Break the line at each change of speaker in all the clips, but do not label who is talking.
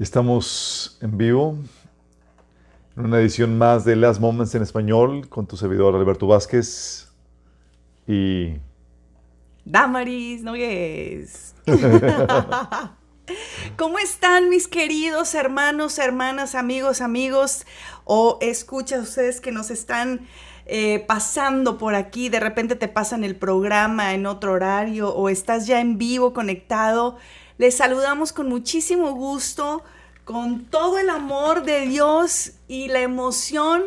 Estamos en vivo en una edición más de Last Moments en español con tu servidor Alberto Vázquez y
Damaris Nogues. ¿Cómo están mis queridos hermanos, hermanas, amigos, amigos o escuchas ustedes que nos están eh, pasando por aquí? De repente te pasan el programa en otro horario o estás ya en vivo conectado. Les saludamos con muchísimo gusto, con todo el amor de Dios y la emoción.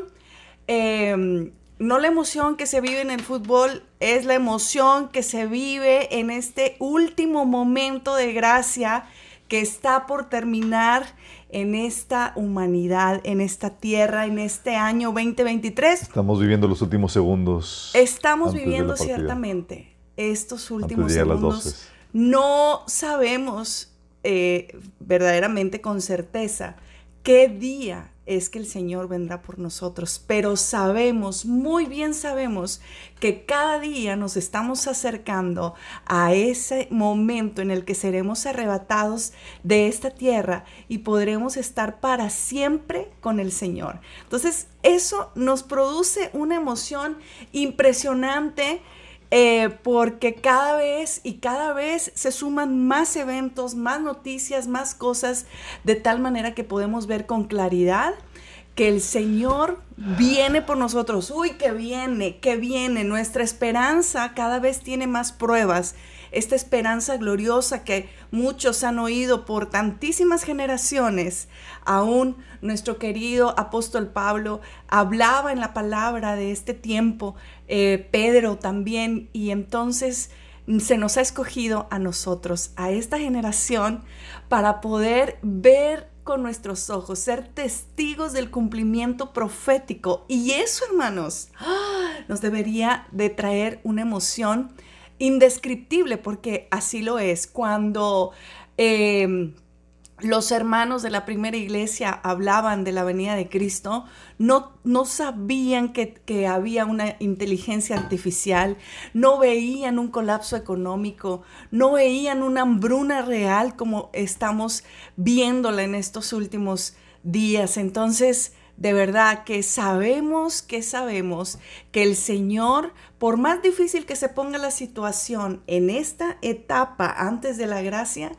Em, no la emoción que se vive en el fútbol, es la emoción que se vive en este último momento de gracia que está por terminar en esta humanidad, en esta tierra, en este año 2023.
Estamos viviendo los últimos segundos.
Estamos viviendo ciertamente estos últimos segundos no sabemos eh, verdaderamente con certeza qué día es que el Señor vendrá por nosotros, pero sabemos, muy bien sabemos, que cada día nos estamos acercando a ese momento en el que seremos arrebatados de esta tierra y podremos estar para siempre con el Señor. Entonces, eso nos produce una emoción impresionante eh, porque cada vez y cada vez se suman más eventos, más noticias, más cosas, de tal manera que podemos ver con claridad que el Señor viene por nosotros. Uy, que viene, que viene. Nuestra esperanza cada vez tiene más pruebas. Esta esperanza gloriosa que muchos han oído por tantísimas generaciones. Aún nuestro querido apóstol Pablo hablaba en la palabra de este tiempo, eh, Pedro también, y entonces se nos ha escogido a nosotros, a esta generación, para poder ver con nuestros ojos, ser testigos del cumplimiento profético. Y eso, hermanos, nos debería de traer una emoción indescriptible, porque así lo es. Cuando em, los hermanos de la primera iglesia hablaban de la venida de Cristo, no, no sabían que, que, había una inteligencia artificial, no veían un colapso económico, no veían una hambruna real como estamos viéndola en estos últimos días. Entonces, de verdad que sabemos, que sabemos que el Señor, por más difícil que se ponga la situación en esta etapa antes de la gracia,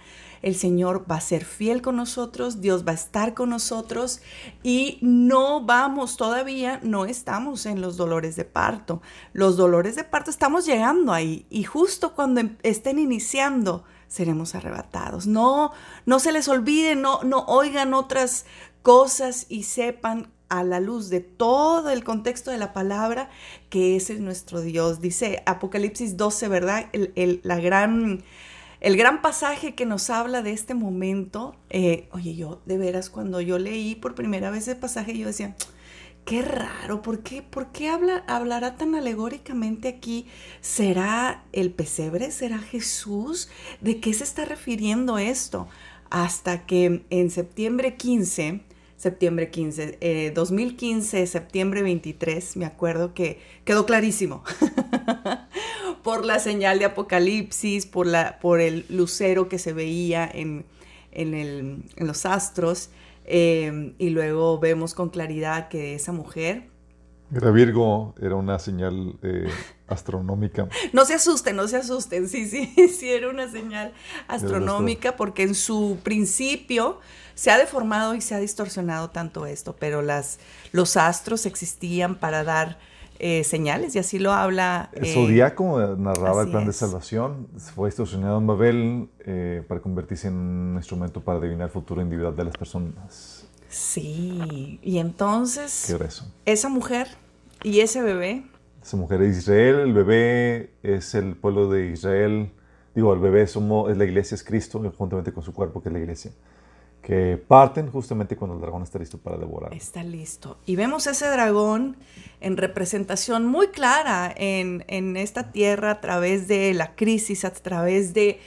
el Señor va a ser fiel con nosotros, Dios va a estar con nosotros y no vamos todavía, no estamos en los dolores de parto. Los dolores de parto estamos llegando ahí y justo cuando em, estén iniciando seremos arrebatados. No, no se les olvide, no, no oigan otras cosas y sepan a la luz de todo el contexto de la palabra que ese es nuestro Dios. Dice Apocalipsis 12, ¿verdad? la gran el gran pasaje que nos habla de este momento, eh, oye, yo de veras cuando yo leí por primera vez ese pasaje, yo decía, qué raro, ¿por qué, por qué habla, hablará tan alegóricamente aquí? ¿Será el pesebre? ¿Será Jesús? ¿De qué se está refiriendo esto? Hasta que en septiembre 15, septiembre 15, 2015, eh, septiembre 23, me acuerdo que quedó clarísimo. por la señal de Apocalipsis, por, la, por el lucero que se veía en, en, los astros, eh, y luego vemos con claridad que esa mujer...
Era Virgo, era una señal eh, astronómica.
No se asusten, no se asusten, sí, sí, sí, era una señal astronómica porque en su principio se ha deformado y se ha distorsionado tanto esto, pero las, los astros existían para dar eh, señales y así lo habla.
El eh, zodiaco narraba el plan de salvación, fue distorsionado en Babel eh, para convertirse en un instrumento para adivinar el futuro individual de las personas.
Sí, y entonces eso? esa mujer y ese bebé.
Esa mujer es Israel, el bebé es el pueblo de Israel. Digo, el bebé somos, es la iglesia, es Cristo, juntamente con su cuerpo, que es la iglesia que parten justamente cuando el dragón está listo para devorar.
Está listo. Y vemos ese dragón en representación muy clara en, esta tierra a través de la crisis, a través de,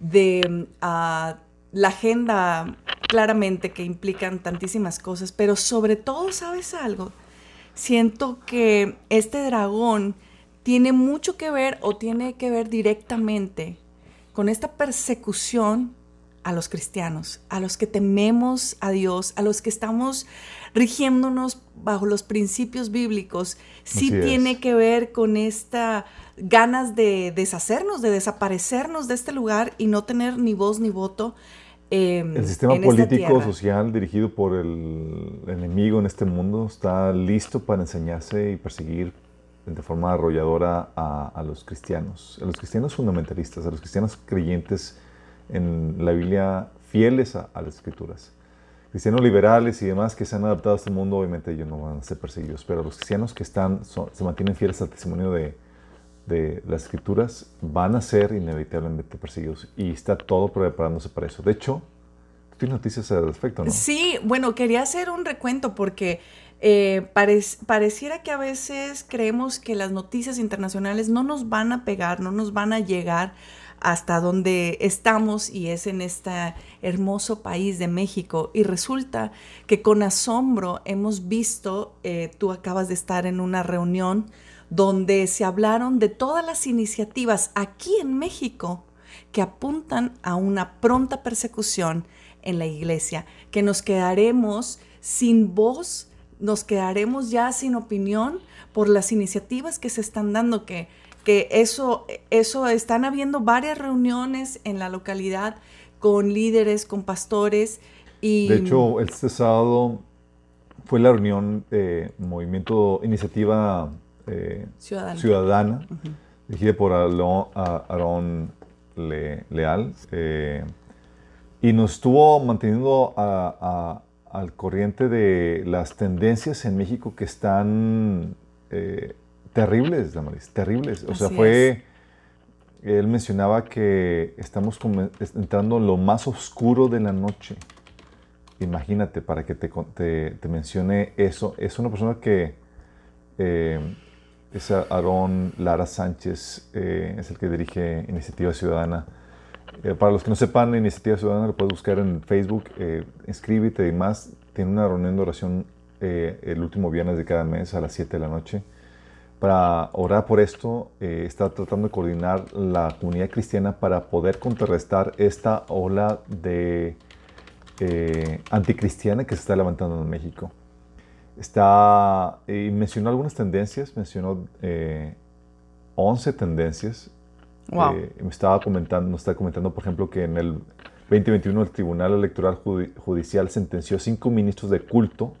de ah, la agenda claramente que implican tantísimas cosas, pero sobre todo, ¿sabes algo? Siento que este dragón tiene mucho que ver o tiene que ver directamente con esta persecución a los cristianos, a los que tememos a Dios, a los que estamos rigiéndonos bajo los principios bíblicos, sí tiene que ver con esta ganas de deshacernos, de desaparecernos de este lugar y no tener ni voz ni voto.
Em, el sistema político social dirigido por el enemigo en este mundo está listo para enseñarse y perseguir de forma arrolladora a, los cristianos, a los cristianos fundamentalistas, a los cristianos creyentes en la Biblia fieles a, las escrituras. Cristianos liberales y demás que se han adaptado a este mundo, obviamente ellos no van a ser perseguidos, pero los cristianos que están, se mantienen fieles al testimonio de, de las escrituras van a ser inevitablemente perseguidos y está todo preparándose para eso. De hecho, tú tienes noticias al respecto, ¿no?
Sí, bueno, quería hacer un recuento porque eh, pareciera que a veces creemos que las noticias internacionales no nos van a pegar, no nos van a llegar hasta donde estamos y es en este hermoso país de México. Y resulta que con asombro hemos visto, eh, tú acabas de estar en una reunión donde se hablaron de todas las iniciativas aquí en México que apuntan a una pronta persecución en la iglesia, que nos quedaremos sin voz nos quedaremos ya sin opinión por las iniciativas que se están dando, que, que eso, eso están habiendo varias reuniones en la localidad con líderes, con pastores. Y...
De hecho, este sábado fue la reunión de Movimiento Iniciativa eh, Ciudadana, dirigida por Aarón Leal, eh, y nos estuvo manteniendo a al corriente de las tendencias en México que están eh, terribles, Damaris, terribles. O sea, fue, él mencionaba que estamos entrando en lo más oscuro de la noche. Imagínate, para que te, te, mencione eso, es una persona que eh, es Aarón Lara Sánchez, eh, es el que dirige Iniciativa Ciudadana eh, para los que no sepan, Iniciativa Ciudadana lo puedes buscar en Facebook, eh, inscríbete y más. Tiene una reunión de oración eh, el último viernes de cada mes a las 7 de la noche. Para orar por esto, eh, está tratando de coordinar la comunidad cristiana para poder contrarrestar esta ola de anticristiana que se está levantando en México. Está, y mencionó algunas tendencias, mencionó 11 tendencias eh, me estaba comentando, nos está comentando, por ejemplo, que en el 2021 el Tribunal Electoral Judicial sentenció cinco ministros de culto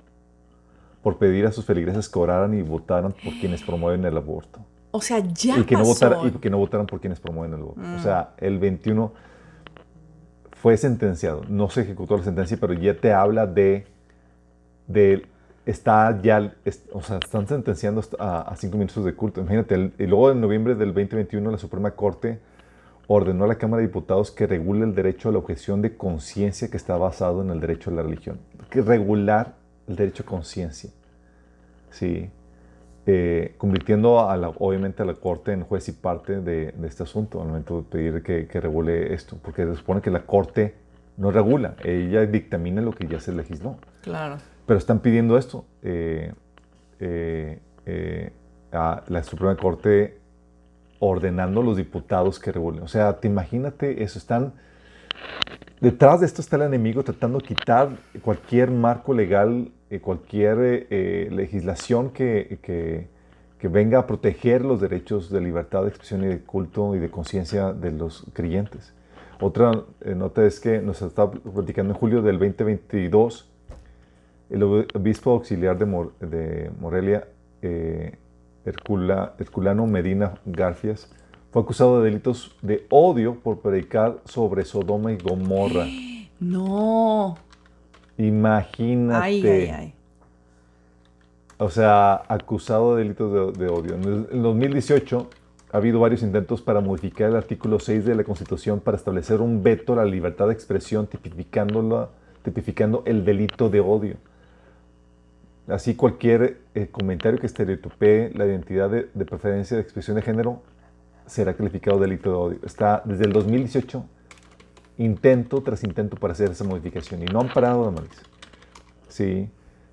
por pedir a sus feligreses que oraran y votaran por quienes promueven el aborto.
O sea, ya
y que No votaran, y que no votaran por quienes promueven el aborto. O sea, mm. el 21 fue sentenciado. No se ejecutó la sentencia, pero ya te habla de, de está ya, o sea, están sentenciando a, cinco ministros de culto. Imagínate, y luego en noviembre del 2021 la Suprema Corte ordenó a la Cámara de Diputados que regule el derecho a la objeción de conciencia que está basado en el derecho a la religión. Que regular el derecho a conciencia. Sí. Eh, convirtiendo a la, obviamente a la Corte en juez y parte de, este asunto, al momento de pedir que, que, regule esto, porque se supone que la Corte no regula, ella dictamina lo que ya se legisló.
Claro.
Pero están pidiendo esto. Eh, eh, eh, a la Suprema Corte ordenando a los diputados que regulen. O sea, te imagínate eso. Están. Detrás de esto está el enemigo tratando de quitar cualquier marco legal, cualquier legislación que, que, venga a proteger los derechos de libertad de expresión y de culto y de conciencia de los creyentes. Otra nota es que nos está platicando en julio del 2022 el obispo auxiliar de, Morelia, eh, Herculano Medina Garfias, fue acusado de delitos de odio por predicar sobre Sodoma y Gomorra.
No.
Imagínate. Ay, ay, ay. O sea, acusado de delitos de, odio. En el 2018 ha habido varios intentos para modificar el artículo 6 de la Constitución para establecer un veto a la libertad de expresión tipificando el delito de odio. Así cualquier eh, comentario que estereotipee la identidad de, preferencia de expresión de género será calificado de delito de odio. Está desde el 2018 intento tras intento para hacer esa modificación y no han parado de analizar. Sí,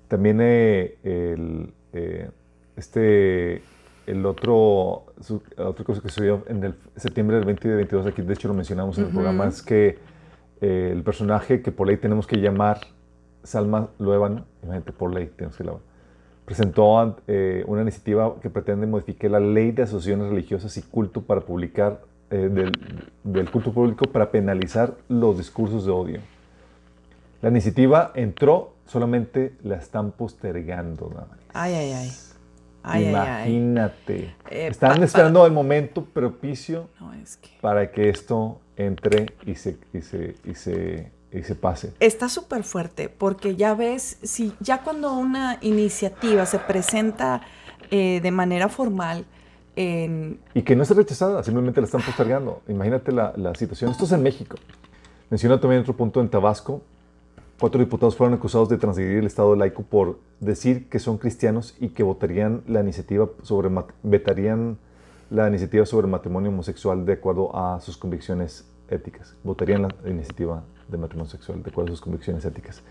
también eh, el, eh, este, el otro, otra cosa que sucedió en el septiembre del 2022, aquí de hecho lo mencionamos en el programa, es que eh, el personaje que por ley tenemos que llamar Salma Luevano, imagínate, por ley tenemos que llamar, presentó eh, una iniciativa que pretende modificar la ley de asociaciones religiosas y culto para publicar, eh, del, del, culto público para penalizar los discursos de odio. La iniciativa entró, solamente la están postergando.
Ay, ay, ay.
Imagínate. Eh, Están esperando el momento propicio para que esto entre y se, y se, y se, y se pase.
Está súper fuerte porque ya ves, si ya cuando una iniciativa se presenta eh, de manera formal,
y que no es rechazada, simplemente la están postergando. Imagínate la, la situación. Esto es en México. Menciona también otro punto en Tabasco, Cuatro diputados fueron acusados de transgredir el Estado laico por decir que son cristianos y que votarían la iniciativa sobre, vetarían la iniciativa sobre matrimonio homosexual de acuerdo a sus convicciones éticas. Votarían la iniciativa de matrimonio sexual de acuerdo a sus convicciones éticas.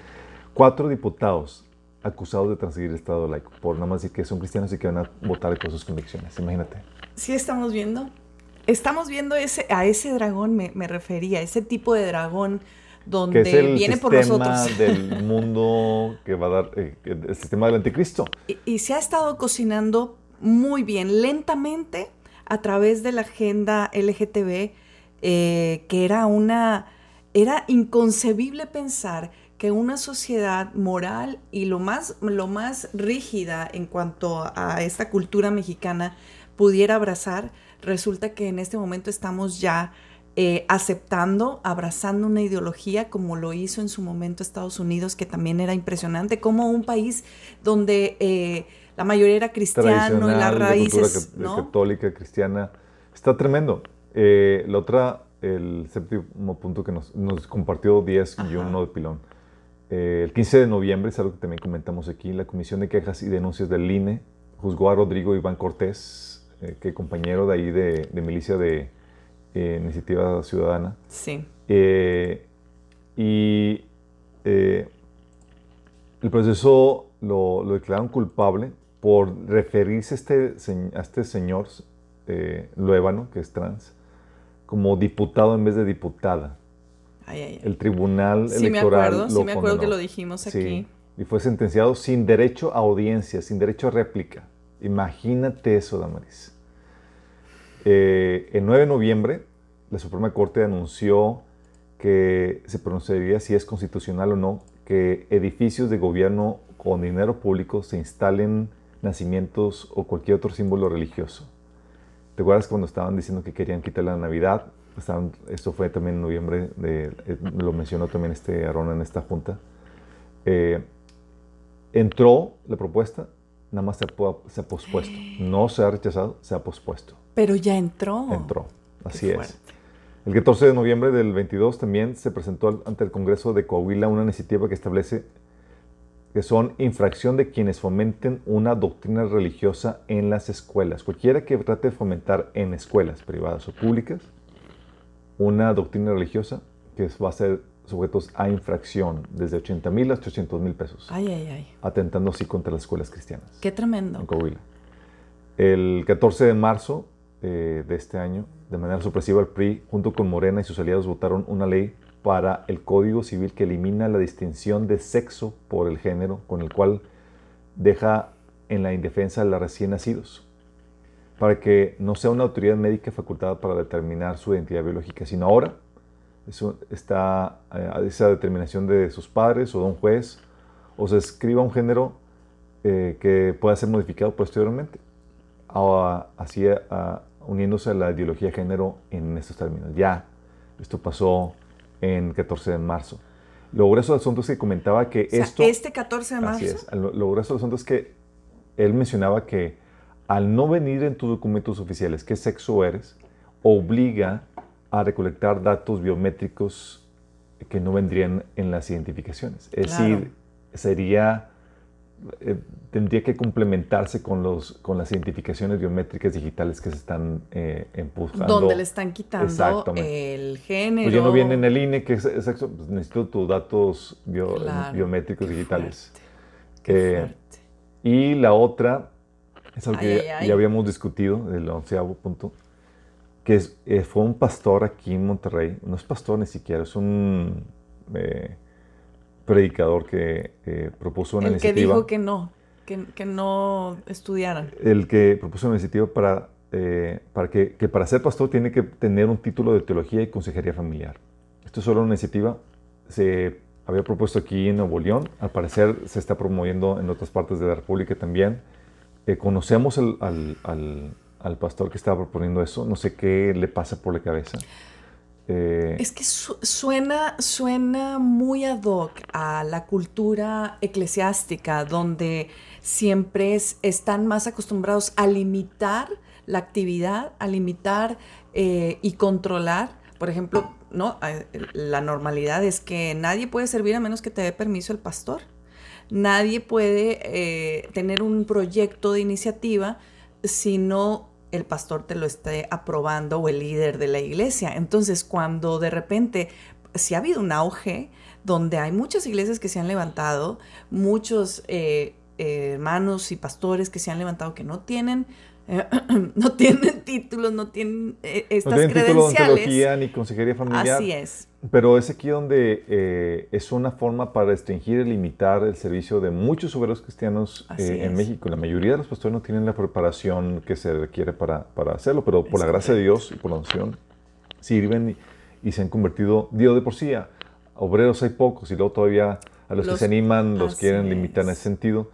Cuatro diputados acusados de transgredir el Estado laico por nada más decir que son cristianos y que van a votar con sus convicciones. Imagínate.
Sí, estamos viendo. Estamos viendo ese, a ese dragón, me, me refería, ese tipo de dragón donde
que es el
viene
por
nosotros.
del mundo que va a dar eh, el sistema del anticristo.
Y, se ha estado cocinando muy bien, lentamente, a través de la agenda LGTB, eh, que era una, era inconcebible pensar que una sociedad moral y lo más, lo más rígida en cuanto a esta cultura mexicana pudiera abrazar, resulta que en este momento estamos ya eh, aceptando, abrazando una ideología como lo hizo en su momento Estados Unidos, que también era impresionante, como un país donde eh, la mayoría era cristiano y las raíces
católica, cristiana, está tremendo. Eh, la otra, el séptimo punto que nos, compartió 10 y uno de pilón. El 15 de noviembre, es algo que también comentamos aquí, la Comisión de Quejas y Denuncias del INE juzgó a Rodrigo Iván Cortés, que compañero de ahí de milicia de eh, iniciativa ciudadana.
Sí.
Eh, y eh, el proceso lo, declararon culpable por referirse a este, a este señor Luébano, que es trans, como diputado en vez de diputada. El tribunal
sí
electoral.
Me acuerdo, sí, me acuerdo que lo dijimos aquí.
y fue sentenciado sin derecho a audiencia, sin derecho a réplica. Imagínate eso, Damaris. Eh, el 9 de noviembre, la Suprema Corte anunció que se pronunciaría si es constitucional o no que edificios de gobierno con dinero público se instalen nacimientos o cualquier otro símbolo religioso. ¿Te acuerdas cuando estaban diciendo que querían quitar la Navidad? Esto fue también en noviembre, de, eh, lo mencionó también este Arona en esta junta. Eh, entró la propuesta, nada más se ha, pospuesto. No se ha rechazado, se ha pospuesto.
Pero ya entró.
Entró, así es. El 14 de noviembre del 22 también se presentó ante el Congreso de Coahuila una iniciativa que establece que son infracción de quienes fomenten una doctrina religiosa en las escuelas. Cualquiera que trate de fomentar en escuelas privadas o públicas una doctrina religiosa que va a ser sujetos a infracción desde 80 mil hasta 800 mil pesos.
Ay, ay, ay.
Atentando así contra las escuelas cristianas.
Qué tremendo.
En Coahuila. El 14 de marzo eh, de este año, de manera supresiva, el PRI, junto con Morena y sus aliados, votaron una ley para el Código Civil que elimina la distinción de sexo por el género, con el cual deja en la indefensa a los recién nacidos, para que no sea una autoridad médica facultada para determinar su identidad biológica, sino ahora eso está a eh, esa determinación de sus padres o de un juez, o se escriba un género eh, que pueda ser modificado posteriormente, así a, uniéndose a la ideología de género en estos términos. Ya, esto pasó en 14 de marzo. Lo grueso del asunto es que comentaba que esto...
Este 14 de marzo.
Así es. Lo, lo grueso del asunto es que él mencionaba que al no venir en tus documentos oficiales qué sexo eres, obliga a recolectar datos biométricos que no vendrían en las identificaciones. Es decir, sería eh, tendría que complementarse con, los, con las identificaciones biométricas digitales que se están eh, empujando.
Donde le están quitando el género.
Pues ya no viene en el INE, que es pues necesito tus datos biométricos digitales. y la otra, es algo que ya habíamos discutido, el onceavo punto, que es, eh, fue un pastor aquí en Monterrey, no es pastor ni siquiera, es un eh, predicador que eh, propuso una iniciativa.
El que dijo que no, que, que, no estudiaran.
El que propuso una iniciativa para, para que, que, para ser pastor tiene que tener un título de teología y consejería familiar. Esto es solo una iniciativa, se había propuesto aquí en Nuevo León, al parecer se está promoviendo en otras partes de la República también. Conocemos al, al pastor que estaba proponiendo eso. No sé qué le pasa por la cabeza.
Eh, es que suena, suena muy ad hoc a la cultura eclesiástica, donde siempre están más acostumbrados a limitar la actividad, a limitar eh, y controlar. Por ejemplo, ¿no? la normalidad es que nadie puede servir a menos que te dé permiso el pastor. Nadie puede eh, tener un proyecto de iniciativa si no el pastor te lo esté aprobando o el líder de la iglesia. Entonces, cuando de repente, si ha habido un auge donde hay muchas iglesias que se han levantado, muchos eh, hermanos y pastores que se han levantado que no tienen no tienen títulos, no tienen eh, estas no tienen credenciales. Título
ni consejería familiar.
Así es.
Pero es aquí donde eh, es una forma para restringir y limitar el servicio de muchos obreros cristianos eh, en México. La mayoría de los pastores no tienen la preparación que se requiere para, para hacerlo, pero por la gracia de Dios y por la unción sirven y, se han convertido, Dios de por sí, obreros hay pocos y luego todavía a los, que se animan los quieren limitar en ese sentido.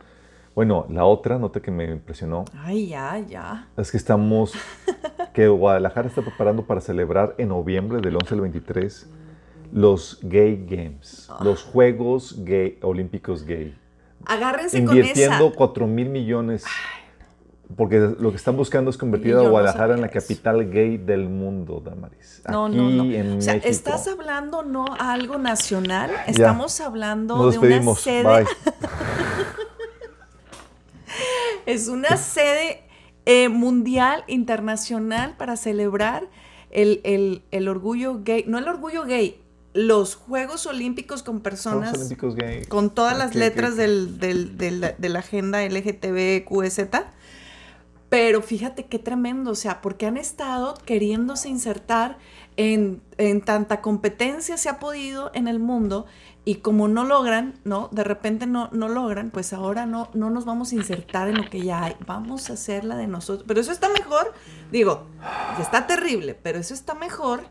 Bueno, la otra nota que me impresionó.
Ay, ya, ya.
Es que estamos, que Guadalajara está preparando para celebrar en noviembre del 11 al 23 los Gay Games, ah. los Juegos gay, Olímpicos Gay.
Agárrense
Invirtiendo
con esa.
4 mil millones. Porque lo que están buscando es convertir a Guadalajara en la capital gay del mundo, Damaris.
No, no, no. o sea, estás hablando no a algo nacional, estamos hablando de una sede. es una sede eh, mundial, internacional para celebrar el, orgullo gay, no el orgullo gay, los Juegos Olímpicos con personas.
Olímpicos gay.
Con todas las letras Del, de la agenda LGTBQZ. Pero fíjate qué tremendo, o sea, porque han estado queriéndose insertar en, en, tanta competencia se ha podido en el mundo y como no logran, ¿no? De repente no, no logran, pues ahora no, no nos vamos a insertar en lo que ya hay, vamos a hacer la de nosotros. Pero eso está mejor, digo, está terrible, pero eso está mejor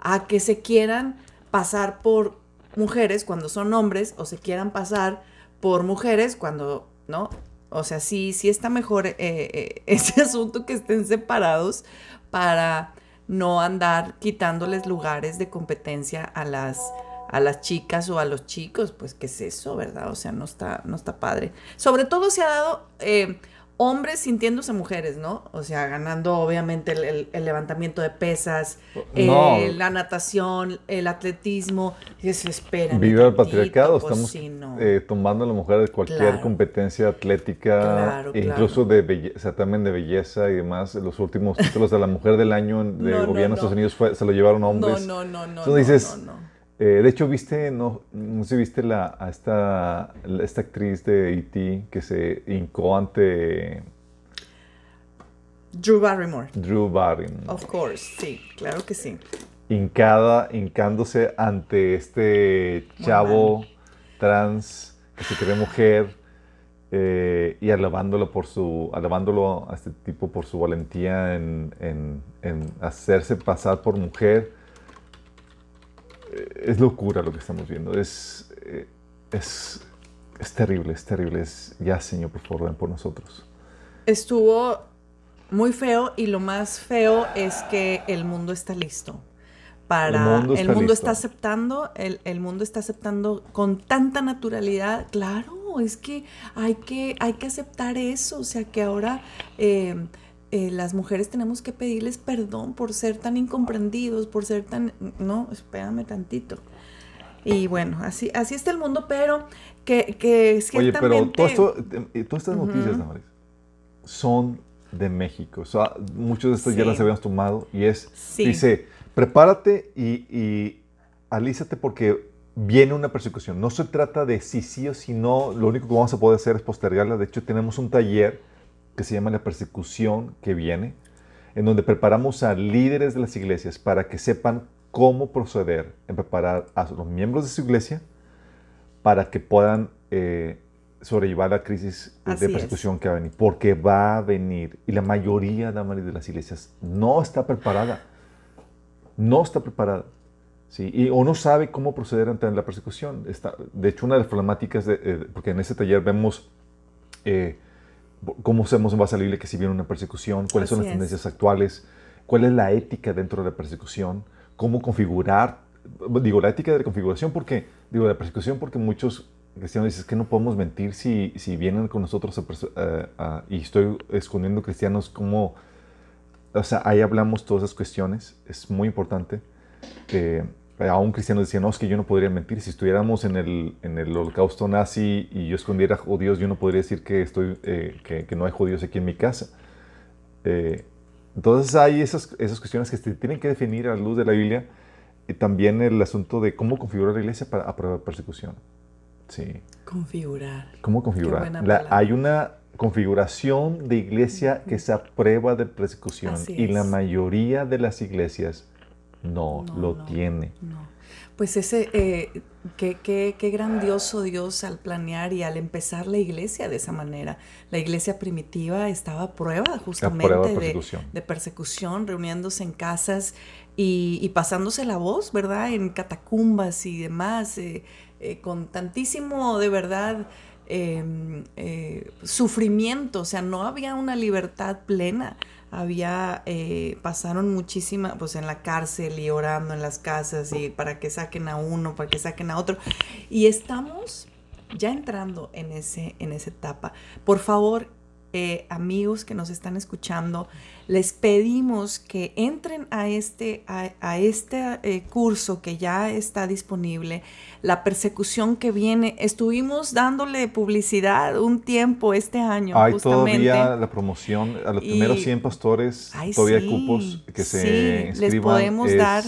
a que se quieran pasar por mujeres cuando son hombres o se quieran pasar por mujeres cuando, ¿no? O sea, sí, sí está mejor eh, eh, ese asunto que estén separados para no andar quitándoles lugares de competencia a las a las chicas o a los chicos, pues qué es eso, ¿verdad? O sea, no está, no está padre. Sobre todo se ha dado eh, hombres sintiéndose mujeres, ¿no? O sea, ganando obviamente el, levantamiento de pesas, eh, la natación, el atletismo, y se esperan.
Viva el patriarcado, pues, estamos eh, tomando a la mujer de cualquier competencia atlética, incluso de belleza, también de belleza y demás. Los últimos títulos de la mujer del año de gobierno de Estados Unidos fue, se lo llevaron hombres.
No, no, no, no.
Entonces dices, eh, de hecho, viste, no, no sé, viste la, a esta, esta actriz de E.T. que se hincó ante...
Drew Barrymore.
Drew Barrymore.
Of course, sí, claro que sí.
Hincada, hincándose ante este chavo trans que se cree mujer eh, y alabándolo por su, alabándolo a este tipo por su valentía en, en, en hacerse pasar por mujer es locura lo que estamos viendo. Es, eh, es, es terrible, es terrible. Es, ya, Señor, por favor, ven por nosotros.
Estuvo muy feo y lo más feo es que el mundo está listo. Para, el mundo está, el mundo está aceptando, el, el, mundo está aceptando con tanta naturalidad, claro, es que hay que, hay que aceptar eso, o sea que ahora eh, eh, las mujeres tenemos que pedirles perdón por ser tan incomprendidos, por ser tan... No, espérame tantito. Y bueno, así, así está el mundo, pero que, que
ciertamente... Oye, pero eh, todas estas noticias, son de México. O sea, muchos de estos ya las habíamos tomado y es, dice, prepárate y, y alízate porque viene una persecución. No se trata de si sí o si no, lo único que vamos a poder hacer es postergarla. De hecho, tenemos un taller que se llama La persecución que viene. en donde preparamos a líderes de las iglesias para que sepan cómo proceder en preparar a los miembros de su iglesia para que puedan eh, sobrellevar la crisis de persecución que va a venir, porque va a venir. Y la mayoría de las iglesias no está preparada. No está preparada. ¿sí? Y, o no sabe cómo proceder ante la persecución. Está, de hecho, una de las problemáticas, de, eh, porque en ese taller vemos eh, cómo hacemos base a la Biblia que si viene una persecución, cuáles son las tendencias actuales, cuál es la ética dentro de la persecución, cómo configurar, digo, la ética de configuración, porque, digo, de la persecución, porque muchos cristianos dicen que no podemos mentir si, si vienen con nosotros y estoy escondiendo cristianos, como, o sea, ahí hablamos todas esas cuestiones, es muy importante. Eh, a un cristiano decía, no, es que yo no podría mentir. Si estuviéramos en el, en el holocausto nazi y yo escondiera judíos, yo no podría decir que, estoy, eh, que, que, no hay judíos aquí en mi casa. Eh, entonces hay esas, esas cuestiones que se tienen que definir a la luz de la Biblia y también el asunto de cómo configurar la iglesia para, a prueba de persecución. Sí.
Configurar.
¿Cómo configurar? hay una configuración de iglesia que es a prueba de persecución y la mayoría de las iglesias no, lo tiene.
Pues ese, eh, qué, qué, grandioso Dios al planear y al empezar la iglesia de esa manera. La iglesia primitiva estaba a prueba justamente de, persecución. reuniéndose en casas y, pasándose la voz, ¿verdad? En catacumbas y demás, eh, eh, con tantísimo, de verdad, em, sufrimiento. O sea, no había una libertad plena había, eh, pasaron muchísimas, pues en la cárcel y orando en las casas y para que saquen a uno, para que saquen a otro. Y estamos ya entrando en, ese, en esa etapa. Por favor, eh, amigos que nos están escuchando, les pedimos que entren a este, a, este eh, curso que ya está disponible, la persecución que viene. Estuvimos dándole publicidad un tiempo este año.
Hay todavía la promoción a los primeros 100 pastores, todavía hay cupos que se
sí, les podemos dar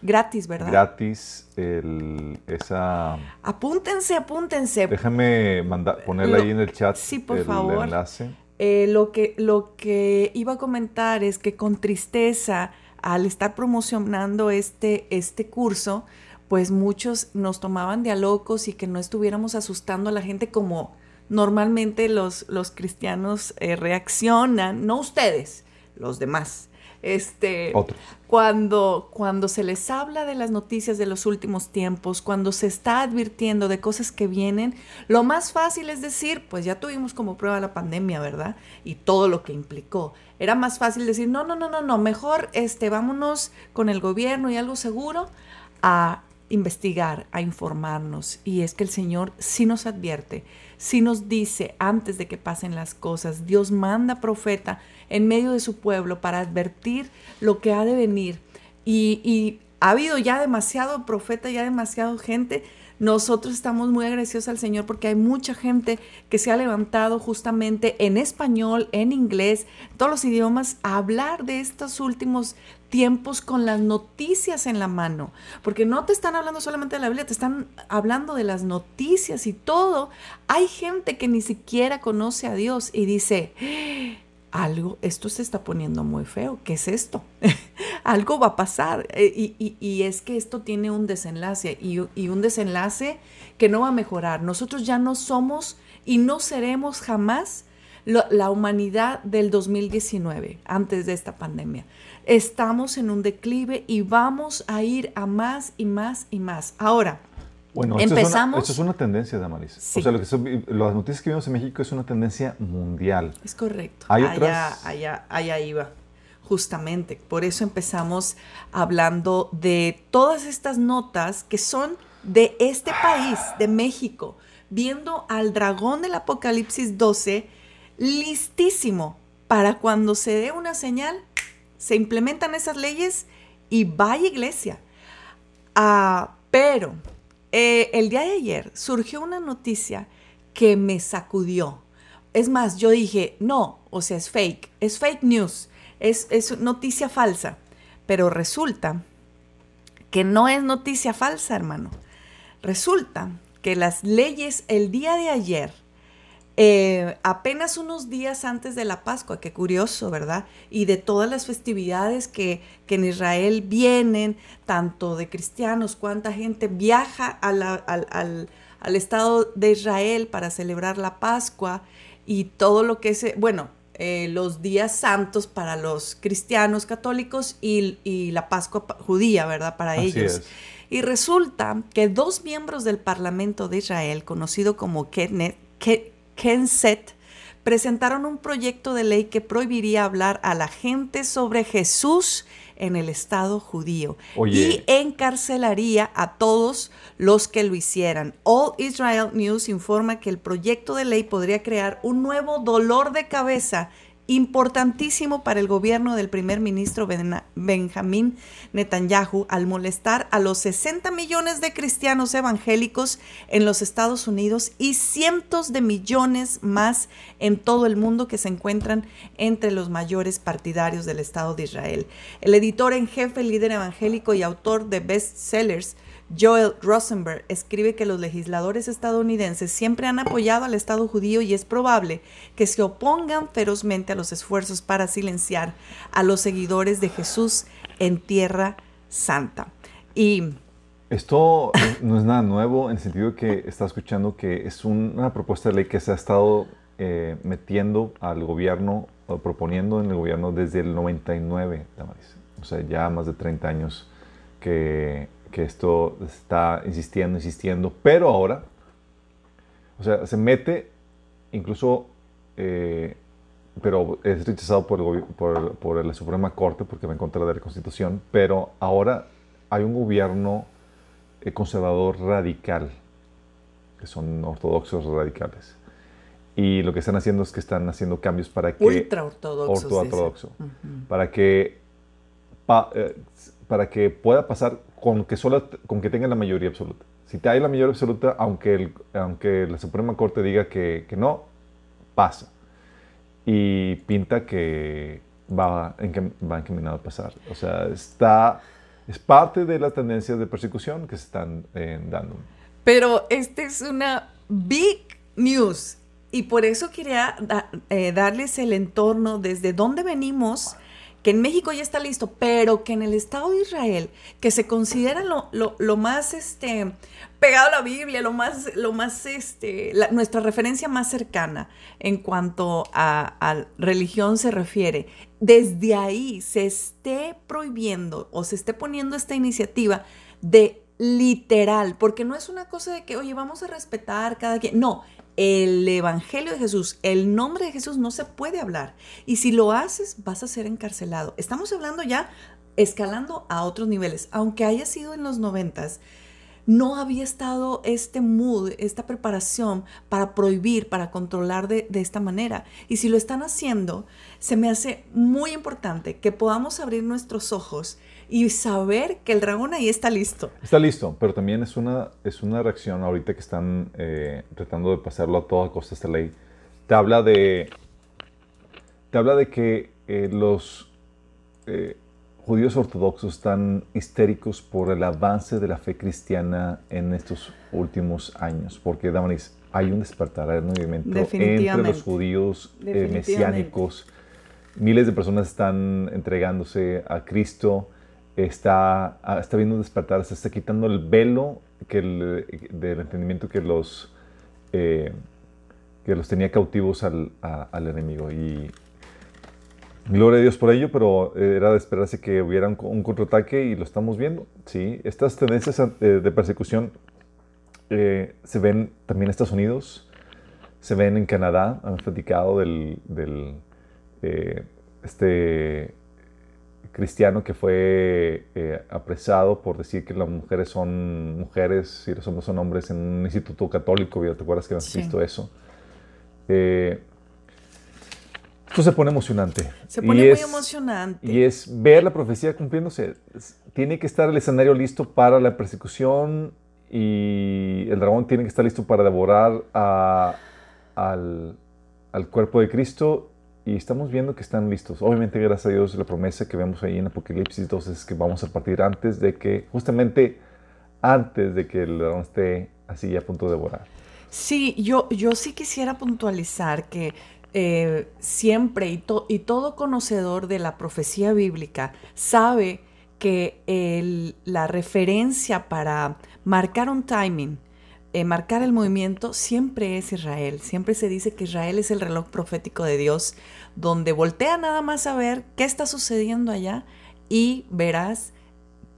gratis, ¿verdad?
Gratis el, esa...
Apúntense, apúntense.
Déjame mandar, ponerla ahí en el chat
sí, por el favor. enlace. Eh, lo, que, lo que iba a comentar es que con tristeza, al estar promocionando este, este curso, pues muchos nos tomaban de a locos y que no estuviéramos asustando a la gente como normalmente los, los cristianos eh, reaccionan, no ustedes, los demás. Este, Cuando, cuando se les habla de las noticias de los últimos tiempos, cuando se está advirtiendo de cosas que vienen, lo más fácil es decir, pues ya tuvimos como prueba la pandemia, ¿verdad? Y todo lo que implicó. Era más fácil decir, no, no, no, no, no, mejor este, vámonos con el gobierno y algo seguro a investigar, a informarnos. Y es que el Señor sí nos advierte, sí nos dice antes de que pasen las cosas, Dios manda profeta en medio de su pueblo para advertir lo que ha de venir. Y, y ha habido ya demasiado profeta, ya demasiado gente nosotros estamos muy agradecidos al Señor porque hay mucha gente que se ha levantado justamente en español, en inglés, todos los idiomas, a hablar de estos últimos tiempos con las noticias en la mano. Porque no te están hablando solamente de la Biblia, te están hablando de las noticias y todo. Hay gente que ni siquiera conoce a Dios y dice, algo, esto se está poniendo muy feo, ¿qué es esto? algo va a pasar eh, y, es que esto tiene un desenlace y, un desenlace que no va a mejorar. Nosotros ya no somos y no seremos jamás la humanidad del 2019, antes de esta pandemia. Estamos en un declive y vamos a ir a más y más y más. Ahora,
bueno, empezamos. Esto es, una, tendencia, Damaris. O sea, lo que las noticias que vimos en México es una tendencia mundial.
Es correcto. Hay allá, allá, allá iba. Justamente. Por eso empezamos hablando de todas estas notas que son de este país, de México, viendo al dragón del Apocalipsis 12 listísimo para cuando se dé una señal, se implementan esas leyes y vaya iglesia. Ah, pero eh, el día de ayer surgió una noticia que me sacudió. Es más, yo dije, no, o sea, es fake, es fake news, es, es noticia falsa. Pero resulta que no es noticia falsa, hermano. Resulta que las leyes el día de ayer eh, apenas unos días antes de la Pascua, qué curioso, ¿verdad? Y de todas las festividades que, en Israel vienen, tanto de cristianos, cuánta gente viaja al, Estado de Israel para celebrar la Pascua y todo lo que es, bueno, eh, los días santos para los cristianos católicos y, la Pascua judía, ¿verdad? Para ellos. Y resulta que dos miembros del Parlamento de Israel, conocido como Kenneth, Kenset presentaron un proyecto de ley que prohibiría hablar a la gente sobre Jesús en el Estado judío y encarcelaría a todos los que lo hicieran. All Israel News informa que el proyecto de ley podría crear un nuevo dolor de cabeza importantísimo para el gobierno del primer ministro Benjamín Netanyahu al molestar a los 60 millones de cristianos evangélicos en los Estados Unidos y cientos de millones más en todo el mundo que se encuentran entre los mayores partidarios del Estado de Israel. El editor en jefe, líder evangélico y autor de bestsellers, Joel Rosenberg escribe que los legisladores estadounidenses siempre han apoyado al Estado judío y es probable que se opongan ferozmente a los esfuerzos para silenciar a los seguidores de Jesús en Tierra Santa. Y
esto no es nada nuevo en el sentido que está escuchando que es una propuesta de ley que se ha estado eh, metiendo al gobierno o proponiendo en el gobierno desde el 99, o sea, ya más de 30 años que que esto está insistiendo, insistiendo, pero ahora, o sea, se mete incluso, eh, pero es rechazado por, por, por, la Suprema Corte porque va en contra de la Constitución, pero ahora hay un gobierno eh, conservador radical, que son ortodoxos radicales. Y lo que están haciendo es que están haciendo cambios para que...
Ultra ortodoxos.
ortodoxo. Para que... Eh, para que pueda pasar con que, solo, con que tenga la mayoría absoluta. Si te hay la mayoría absoluta, aunque, el, aunque la Suprema Corte diga que, que, no, pasa. Y pinta que va, en, va encaminado a pasar. O sea, está, es parte de las tendencias de persecución que se están eh, dando.
Pero esta es una big news. Y por eso quería eh, darles el entorno desde dónde venimos que en México ya está listo, pero que en el Estado de Israel, que se considera lo, más este, pegado a la Biblia, lo más, lo más este, nuestra referencia más cercana en cuanto a, a, religión se refiere, desde ahí se esté prohibiendo o se esté poniendo esta iniciativa de literal, porque no es una cosa de que, oye, vamos a respetar cada quien, no, el Evangelio de Jesús, el nombre de Jesús no se puede hablar. Y si lo haces, vas a ser encarcelado. Estamos hablando ya escalando a otros niveles. Aunque haya sido en los noventas, no había estado este mood, esta preparación para prohibir, para controlar de, de, esta manera. Y si lo están haciendo, se me hace muy importante que podamos abrir nuestros ojos y saber que el dragón ahí está listo.
Está listo, pero también es una, es una reacción ahorita que están eh, tratando de pasarlo a toda costa esta ley. Te habla de, te habla de que eh, los eh, judíos ortodoxos están histéricos por el avance de la fe cristiana en estos últimos años, porque Damaris, hay un despertar, hay un movimiento entre los judíos mesiánicos. Miles de personas están entregándose a Cristo está, ah, está viendo despertar, se está quitando el velo que del entendimiento que los, eh, que los tenía cautivos al, al, enemigo. Y gloria a Dios por ello, pero era de esperarse que hubiera un, contraataque y lo estamos viendo. ¿sí? Estas tendencias eh, de persecución eh, se ven también en Estados Unidos, se ven en Canadá, han platicado del, del este cristiano que fue eh, apresado por decir que las mujeres son mujeres y los hombres son hombres en un instituto católico, ¿te acuerdas que has visto eso? Eh, esto se pone emocionante.
Se pone muy emocionante.
Y es ver la profecía cumpliéndose. Tiene que estar el escenario listo para la persecución y el dragón tiene que estar listo para devorar al, al cuerpo de Cristo y estamos viendo que están listos. Obviamente, gracias a Dios, la promesa que vemos ahí en Apocalipsis 2 es que vamos a partir antes de que, justamente antes de que el dragón esté así a punto de devorar.
Sí, yo, yo sí quisiera puntualizar que eh, siempre y, y, todo conocedor de la profecía bíblica sabe que la referencia para marcar un timing, eh, marcar el movimiento, siempre es Israel. Siempre se dice que Israel es el reloj profético de Dios, donde voltea nada más a ver qué está sucediendo allá y verás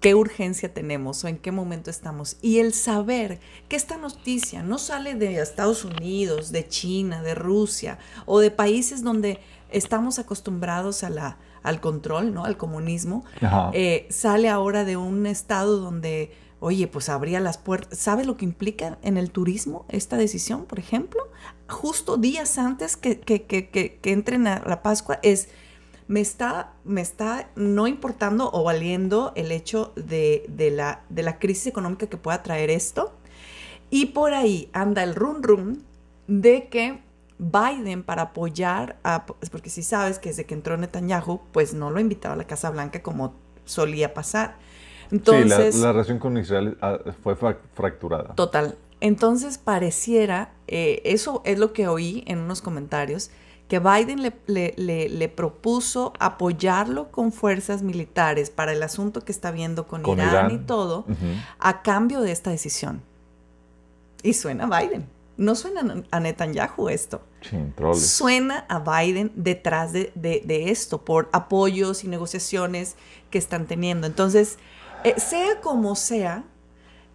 qué urgencia tenemos o en qué momento estamos. Y el saber que esta noticia no sale de Estados Unidos, de China, de Rusia o de países donde estamos acostumbrados a la, al control, ¿no? Al comunismo, eh, sale ahora de un estado donde, oye, pues abría las puertas. ¿Sabes lo que implica en el turismo esta decisión, por ejemplo? Justo días antes que, que, que, que entren a la Pascua es me está, me está no importando o valiendo el hecho de, la, de la crisis económica que pueda traer esto. Y por ahí anda el run run de que Biden para apoyar a, porque si sabes que desde que entró Netanyahu, pues no lo invitaba a la Casa Blanca como solía pasar.
Entonces, sí, la, relación con Israel ah, fue fracturada.
Total. Entonces pareciera, eh, eso es lo que oí en unos comentarios, que Biden le, propuso apoyarlo con fuerzas militares para el asunto que está viendo con, Irán, y todo, a cambio de esta decisión. Y suena a Biden. No suena a Netanyahu esto. suena a Biden detrás de, esto, por apoyos y negociaciones que están teniendo. Entonces, eh, sea como sea,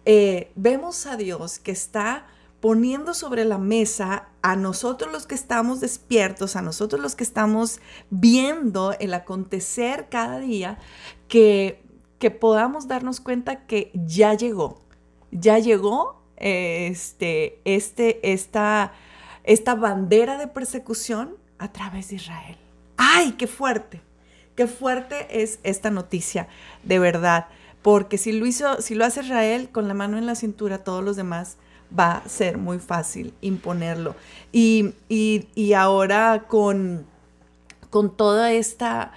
eh, vemos a Dios que está poniendo sobre la mesa a nosotros los que estamos despiertos, a nosotros los que estamos viendo el acontecer cada día, que, que podamos darnos cuenta que ya llegó, ya llegó este, este, esta, esta bandera de persecución a través de Israel. ¡Ay, qué fuerte! Qué fuerte es esta noticia, de verdad. Porque si lo, hizo, si lo hace Israel con la mano en la cintura, todos los demás va a ser muy fácil imponerlo. Y, ahora con, con toda esta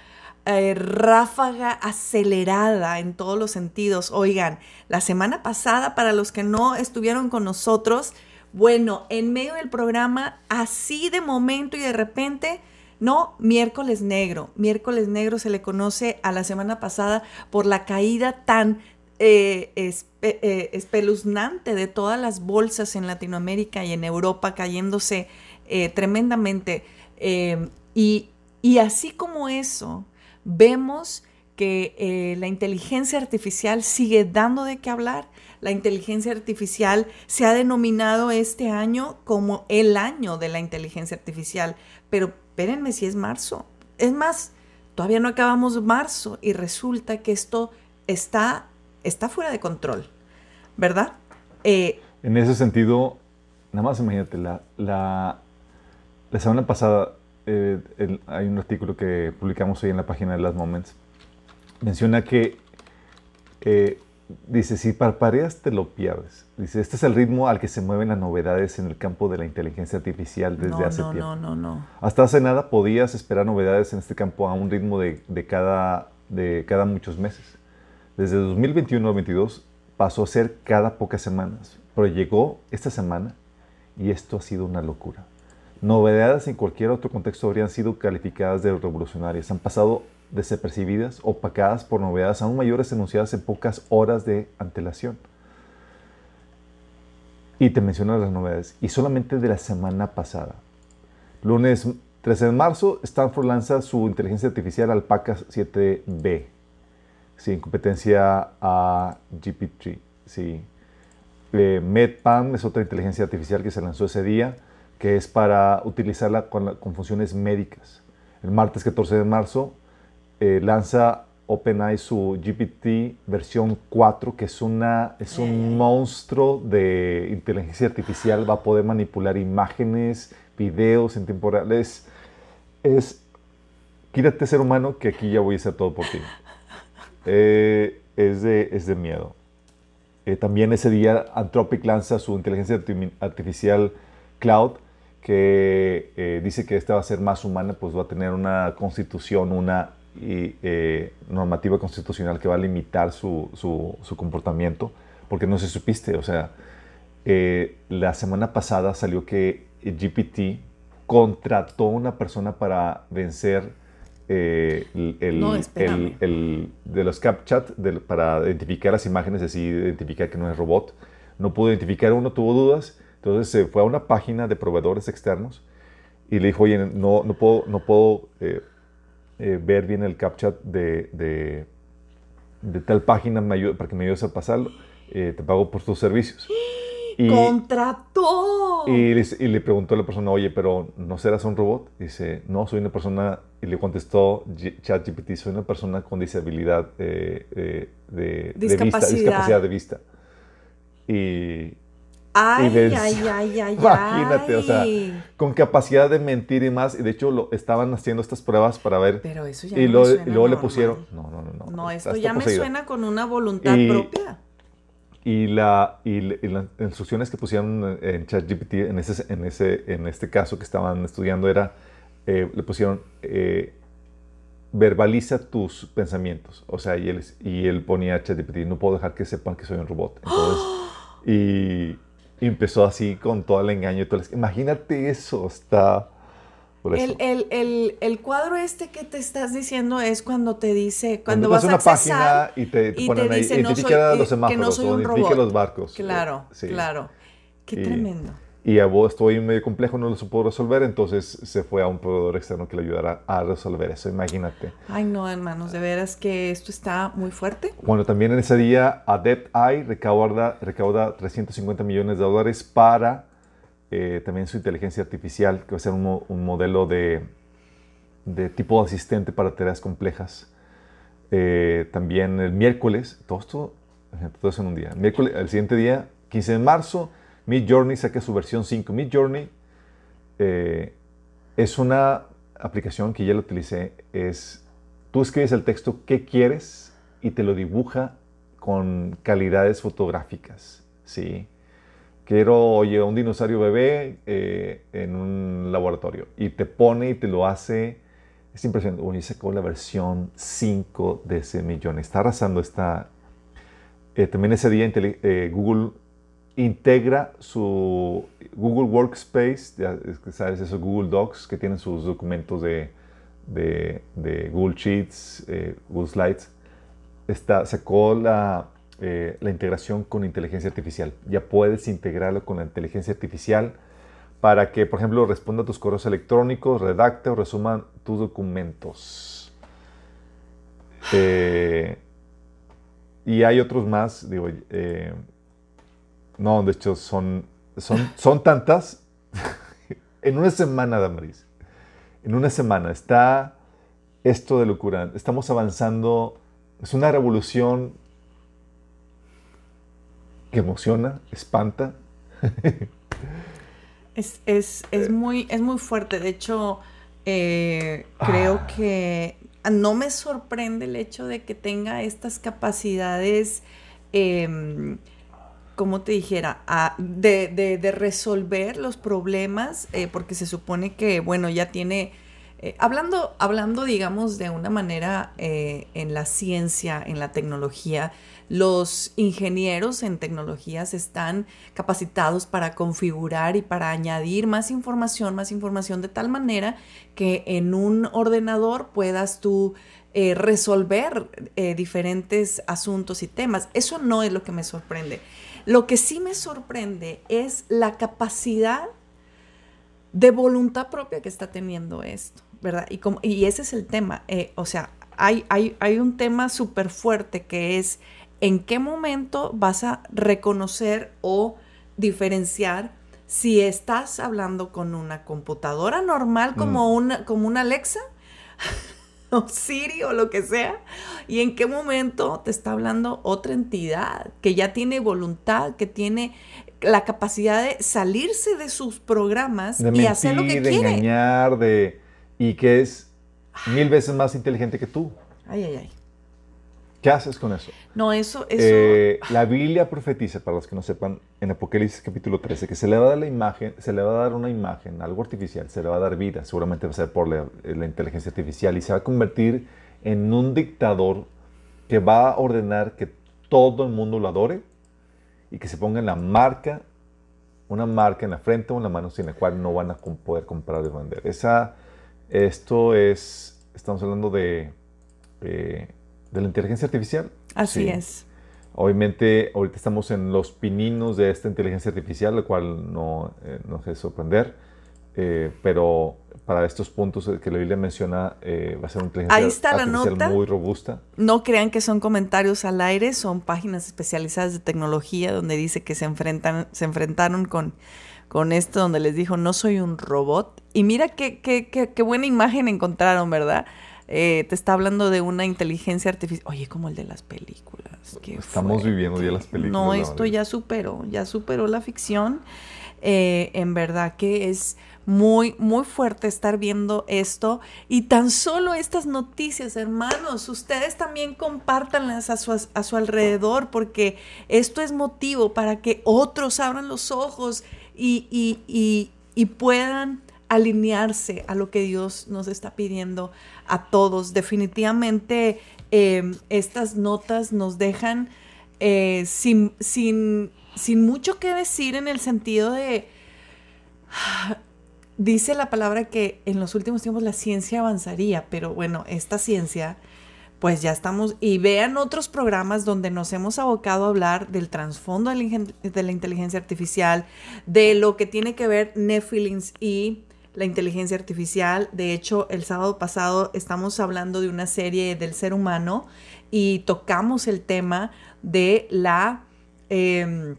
eh, ráfaga acelerada en todos los sentidos, oigan, la semana pasada, para los que no estuvieron con nosotros, bueno, en medio del programa, así de momento y de repente, no, miércoles negro. Miércoles negro se le conoce a la semana pasada por la caída tan eh, eh, espeluznante de todas las bolsas en Latinoamérica y en Europa cayéndose eh, tremendamente. Y, y, así como eso, vemos que la inteligencia artificial sigue dando de qué hablar. La inteligencia artificial se ha denominado este año como el año de la inteligencia artificial. Pero espérenme si es marzo. Es más, todavía no acabamos marzo y resulta que esto está está fuera de control, ¿verdad?
Eh, en ese sentido, nada más imagínate, la, la, semana pasada eh, hay un artículo que publicamos hoy en la página de Las Moments, menciona que, eh, dice, si parpareas te lo pierdes. Dice, este es el ritmo al que se mueven las novedades en el campo de la inteligencia artificial desde hace tiempo. No, no, no. Hasta hace nada podías esperar novedades en este campo a un ritmo de, de cada, de cada muchos meses. Desde 2021 al 2022 pasó a ser cada pocas semanas, pero llegó esta semana y esto ha sido una locura. Novedades en cualquier otro contexto habrían sido calificadas de revolucionarias. Han pasado desapercibidas, opacadas por novedades aún mayores enunciadas en pocas horas de antelación. Y te menciono las novedades. Y solamente de la semana pasada. Lunes 13 de marzo, Stanford lanza su inteligencia artificial Alpaca 7B Sí, competencia a GPT. Sí. Eh, MedPam es otra inteligencia artificial que se lanzó ese día, que es para utilizarla con, funciones médicas. El martes 14 de marzo eh, lanza OpenAI su GPT versión 4, que es, una, es un monstruo de inteligencia artificial, va a poder manipular imágenes, videos en tiempo real. Es, es quítate ser humano, que aquí ya voy a hacer todo por ti. Eh, es, de, es de miedo. Eh, también ese día Anthropic lanza su inteligencia artificial Cloud, que eh, dice que esta va a ser más humana, pues va a tener una constitución, una normativa constitucional que va a limitar su, su, su, comportamiento, porque no se supiste, o sea, eh, la semana pasada salió que GPT contrató a una persona para vencer eh, el, de los CapChat para identificar las imágenes, así identificar que no es robot. No pudo identificar uno, tuvo dudas, entonces se fue a una página de proveedores externos y le dijo, oye, no, no puedo, no puedo eh, eh, ver bien el CapChat de, de, de tal página para que me ayudes a pasarlo. te pago por tus servicios.
Y, ¡Contrató!
Y le, preguntó a la persona, oye, pero ¿no serás un robot? dice, no, soy una persona, y le contestó ChatGPT, soy una persona con disabilidad eh, eh, de, vista, discapacidad de vista. Y...
Ay, ay, ay, ay,
Imagínate, o sea, con capacidad de mentir y más. Y de hecho lo, estaban haciendo estas pruebas para ver.
Pero eso ya
y, lo, y luego le pusieron. No, no, no.
No, no esto ya me suena con una voluntad propia.
Y, la, y, las instrucciones que pusieron en ChatGPT, en, ese, en, ese, en este caso que estaban estudiando, era, eh, le pusieron, eh, verbaliza tus pensamientos. O sea, y él, y él ponía ChatGPT, no puedo dejar que sepan que soy un robot. Entonces, y, empezó así con todo el engaño. Y todo imagínate eso, está
el, cuadro este que te estás diciendo es cuando te dice, cuando, vas a una página
y te, ponen ahí, dice, los semáforos, que no soy un robot. los barcos.
Claro, claro. Qué tremendo.
Y a vos estoy medio complejo, no lo supo resolver, entonces se fue a un proveedor externo que le ayudara a resolver eso, imagínate.
Ay, no, hermanos, de veras que esto está muy fuerte.
Bueno, también en ese día Adept Eye recauda, recauda 350 millones de dólares para eh, también su inteligencia artificial, que va a ser un, modelo de, de, tipo asistente para tareas complejas. Eh, también el miércoles, todo esto, todo eso en un día. El, miércoles, el siguiente día, 15 de marzo, Mid Journey saca su versión 5. Mid Journey eh, es una aplicación que ya la utilicé. Es, tú escribes el texto que quieres y te lo dibuja con calidades fotográficas. ¿sí? quiero, oye, un dinosaurio bebé eh, en un laboratorio. Y te pone y te lo hace. Es impresionante. Sacó la versión 5 de ese millón. Está arrasando esta. Eh, también ese día eh, Google integra su Google Workspace, ya, sabes, esos Google Docs que tienen sus documentos de, Google Sheets, Google Slides. Está, sacó la eh, la integración con inteligencia artificial. Ya puedes integrarlo con la inteligencia artificial para que, por ejemplo, responda a tus correos electrónicos, redacte o resuma tus documentos. Eh, y hay otros más, digo, eh, no, de hecho son, son, son tantas. en una semana, Damaris, en una semana está esto de locura. Estamos avanzando, es una revolución emociona, espanta.
es, muy, es muy fuerte. De hecho, eh, creo ah. que no me sorprende el hecho de que tenga estas capacidades, eh, como te dijera, de, resolver los problemas, eh, porque se supone que, bueno, ya tiene... Eh, hablando, hablando, digamos, de una manera en la ciencia, en la tecnología, los ingenieros en tecnologías están capacitados para configurar y para añadir más información, más información de tal manera que en un ordenador puedas tú eh, resolver eh, diferentes asuntos y temas. Eso no es lo que me sorprende. Lo que sí me sorprende es la capacidad de voluntad propia que está teniendo esto, ¿verdad? Y, como, y ese es el tema. Eh, o sea, hay, hay, hay un tema súper fuerte que es en qué momento vas a reconocer o diferenciar si estás hablando con una computadora normal como, mm. una, como una Alexa o Siri o lo que sea, y en qué momento te está hablando otra entidad que ya tiene voluntad, que tiene la capacidad de salirse de sus programas y hacer lo que
de engañar, de y que es mil veces más inteligente que tú.
Ay, ay, ay.
¿Qué haces con eso?
No, eso...
Eh, la Biblia profetiza, para los que no sepan, en Apocalipsis capítulo 13, que se le va a dar la imagen, se le va a dar una imagen, algo artificial, se le va a dar vida, seguramente va a ser por la, inteligencia artificial, y se va a convertir en un dictador que va a ordenar que todo el mundo lo adore y que se ponga la marca una marca en la frente o en la mano sin la cual no van a poder comprar y vender. Esa, esto es, estamos hablando de, eh, de la inteligencia artificial.
Así es.
Obviamente, ahorita estamos en los pininos de esta inteligencia artificial, lo cual no eh, nos es sorprender, eh, pero para estos puntos que la Biblia menciona, eh, va a ser una inteligencia
Ahí está la nota.
muy robusta.
No crean que son comentarios al aire, son páginas especializadas de tecnología donde dice que se, enfrentan, se enfrentaron con, con esto, donde les dijo, no soy un robot. Y mira qué, qué, qué, qué buena imagen encontraron, ¿verdad? Eh, te está hablando de una inteligencia artificial. Oye, como el de las películas.
Estamos viviendo ya las películas.
No, esto ya superó, ya superó la ficción. Eh, en verdad que es muy, muy fuerte estar viendo esto y tan solo estas noticias, hermanos, ustedes también compártanlas a su, a su alrededor porque esto es motivo para que otros abran los ojos y, y, y, puedan alinearse a lo que Dios nos está pidiendo a todos. Definitivamente eh, estas notas nos dejan eh, sin, sin, sin mucho que decir en el sentido de dice la palabra que en los últimos tiempos la ciencia avanzaría, pero bueno, esta ciencia, pues ya estamos, y vean otros programas donde nos hemos abocado a hablar del trasfondo de la, inteligencia artificial, de lo que tiene que ver Netflix y la inteligencia artificial. De hecho, el sábado pasado estamos hablando de una serie del ser humano y tocamos el tema de la em,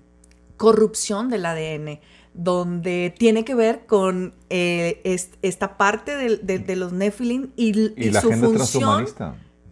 corrupción del ADN donde tiene que ver con eh, esta parte de, los Nephilim y,
y, la su función.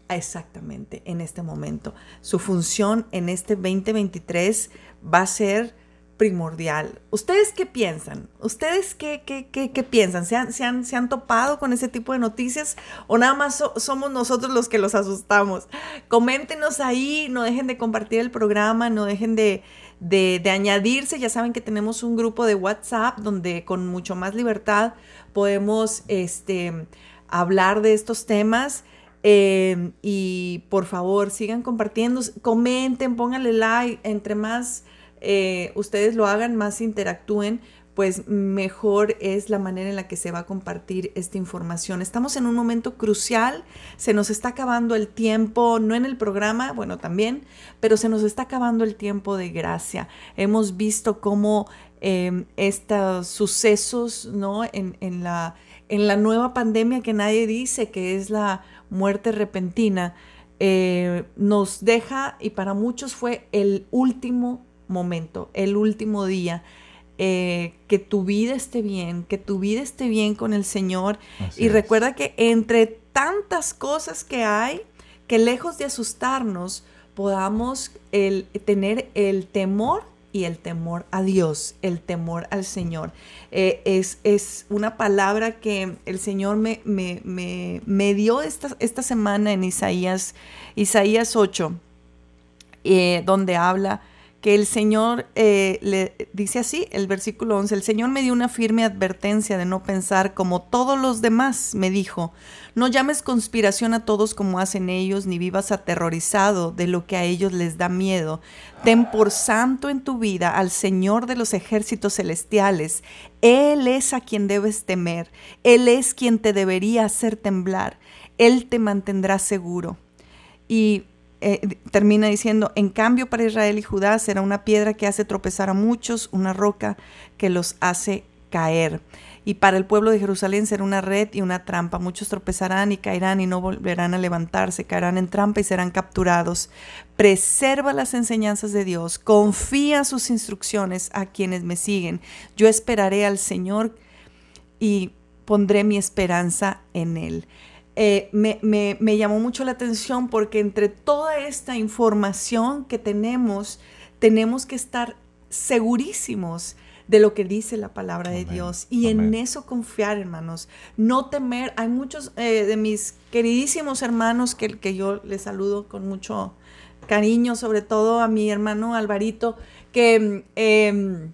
Exactamente, en este momento. Su función en este 2023 va a ser primordial. ¿Ustedes qué piensan? ¿Ustedes qué, qué, qué, piensan? ¿Se han, se, han, ¿Se han, topado con ese tipo de noticias o nada más somos nosotros los que los asustamos? Coméntenos ahí, no dejen de compartir el programa, no dejen de, de, añadirse. Ya saben que tenemos un grupo de WhatsApp donde con mucho más libertad podemos este, hablar de estos temas. Em, y por favor, sigan compartiendo, comenten, pónganle like, entre más eh, ustedes lo hagan, más interactúen, pues mejor es la manera en la que se va a compartir esta información. Estamos en un momento crucial, se nos está acabando el tiempo, no en el programa, bueno, también, pero se nos está acabando el tiempo de gracia. Hemos visto cómo em, estos sucesos, ¿no? En, la, nueva pandemia que nadie dice que es la muerte repentina, eh, nos deja, y para muchos fue el último momento, el último día eh, que tu vida esté bien, que tu vida esté bien con el Señor. y recuerda que entre tantas cosas que hay, que lejos de asustarnos, podamos el, tener el temor y el temor a Dios, el temor al Señor. Eh, es, es, una palabra que el Señor me, me, me, dio esta, esta, semana en Isaías, Isaías 8, eh, donde habla que el Señor eh, le dice así, el versículo 11, el Señor me dio una firme advertencia de no pensar como todos los demás, me dijo, no llames conspiración a todos como hacen ellos, ni vivas aterrorizado de lo que a ellos les da miedo. Ten por santo en tu vida al Señor de los ejércitos celestiales. Él es a quien debes temer, Él es quien te debería hacer temblar, Él te mantendrá seguro. Y eh, termina diciendo, en cambio para Israel y Judá será una piedra que hace tropezar a muchos, una roca que los hace caer. Y para el pueblo de Jerusalén será una red y una trampa. Muchos tropezarán y caerán y no volverán a levantarse, caerán en trampa y serán capturados. Preserva las enseñanzas de Dios, confía sus instrucciones a quienes me siguen. Yo esperaré al Señor y pondré mi esperanza en Él. Eh, me, llamó mucho la atención porque entre toda esta información que tenemos, tenemos que estar segurísimos de lo que dice la palabra de Dios y en eso confiar, hermanos. No temer. Hay muchos eh, de mis queridísimos hermanos que, que yo les saludo con mucho cariño, sobre todo a mi hermano Alvarito, que em,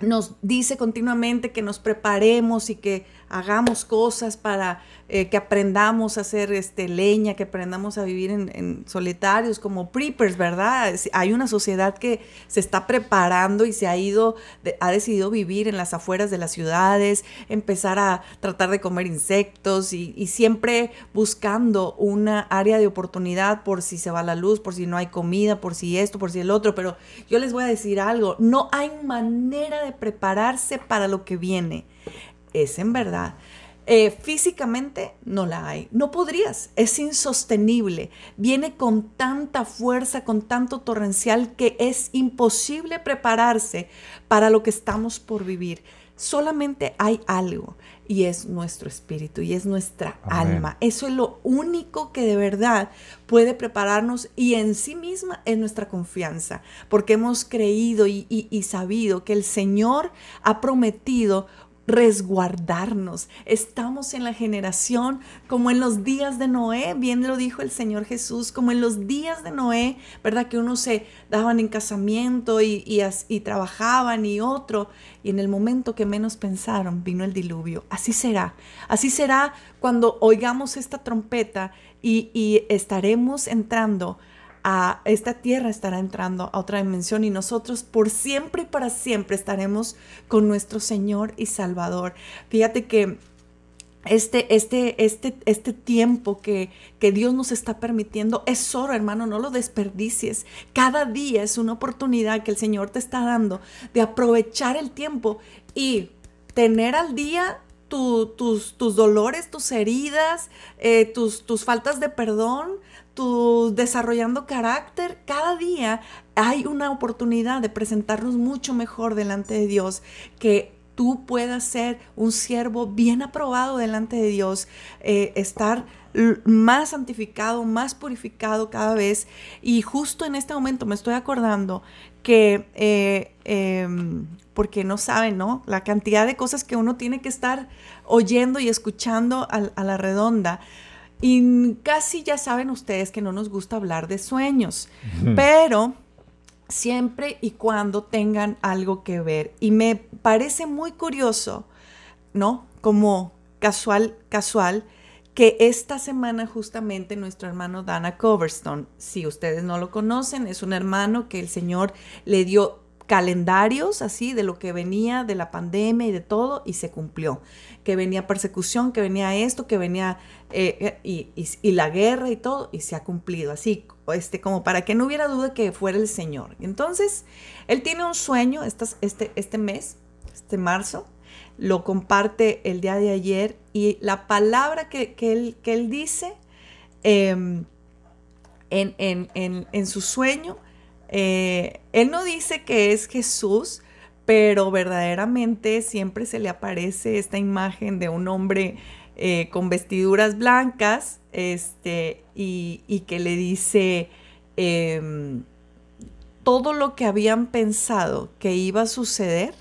nos dice continuamente que nos preparemos y que hagamos cosas, para eh, que aprendamos a hacer este, leña, que aprendamos a vivir en, solitarios como preppers, ¿verdad? Hay una sociedad que se está preparando y se ha ido, ha decidido vivir en las afueras de las ciudades, empezar a tratar de comer insectos y, y siempre buscando una área de oportunidad por si se va la luz, por si no hay comida, por si esto, por si el otro. Pero yo les voy a decir algo, no hay manera de prepararse para lo que viene. Es en verdad. Eh, físicamente no la hay. No podrías. Es insostenible. Viene con tanta fuerza, con tanto torrencial que es imposible prepararse para lo que estamos por vivir. Solamente hay algo y es nuestro espíritu y es nuestra alma. Eso es lo único que de verdad puede prepararnos y en sí misma es nuestra confianza, porque hemos creído y, y sabido que el Señor ha prometido resguardarnos. Estamos en la generación como en los días de Noé, bien lo dijo el Señor Jesús, como en los días de Noé, ¿verdad? Que uno se daban en casamiento y, y, trabajaban y otro, y en el momento que menos pensaron vino el diluvio. Así será, así será cuando oigamos esta trompeta y, y estaremos entrando a esta tierra estará entrando a otra dimensión y nosotros por siempre y para siempre estaremos con nuestro Señor y Salvador. Fíjate que este, este, este, este tiempo que, que, Dios nos está permitiendo es oro, hermano, no lo desperdicies. Cada día es una oportunidad que el Señor te está dando de aprovechar el tiempo y tener al día tus, tus, dolores, tus heridas, eh, tus, tus faltas de perdón, tu desarrollando carácter, cada día hay una oportunidad de presentarnos mucho mejor delante de Dios, que tú puedas ser un siervo bien aprobado delante de Dios, eh, estar más santificado, más purificado cada vez. Y justo en este momento me estoy acordando que, eh, em, porque no saben, ¿no? La cantidad de cosas que uno tiene que estar oyendo y escuchando a la redonda. Y casi ya saben ustedes que no nos gusta hablar de sueños, pero siempre y cuando tengan algo que ver. Y me parece muy curioso, ¿no? Como casual, casual, que esta semana justamente nuestro hermano Dana Coverstone, si ustedes no lo conocen, es un hermano que el Señor le dio calendarios así de lo que venía de la pandemia y de todo y se cumplió. Que venía persecución, que venía esto, que venía eh, eh, y, la guerra y todo y se ha cumplido. Así, este, como para que no hubiera duda que fuera el Señor. Entonces, él tiene un sueño este, este mes, este marzo, lo comparte el día de ayer y la palabra que, él, que él, dice em, en, en, en su sueño, eh, él no dice que es Jesús, pero verdaderamente siempre se le aparece esta imagen de un hombre eh, con vestiduras blancas este, y, que le dice em, todo lo que habían pensado que iba a suceder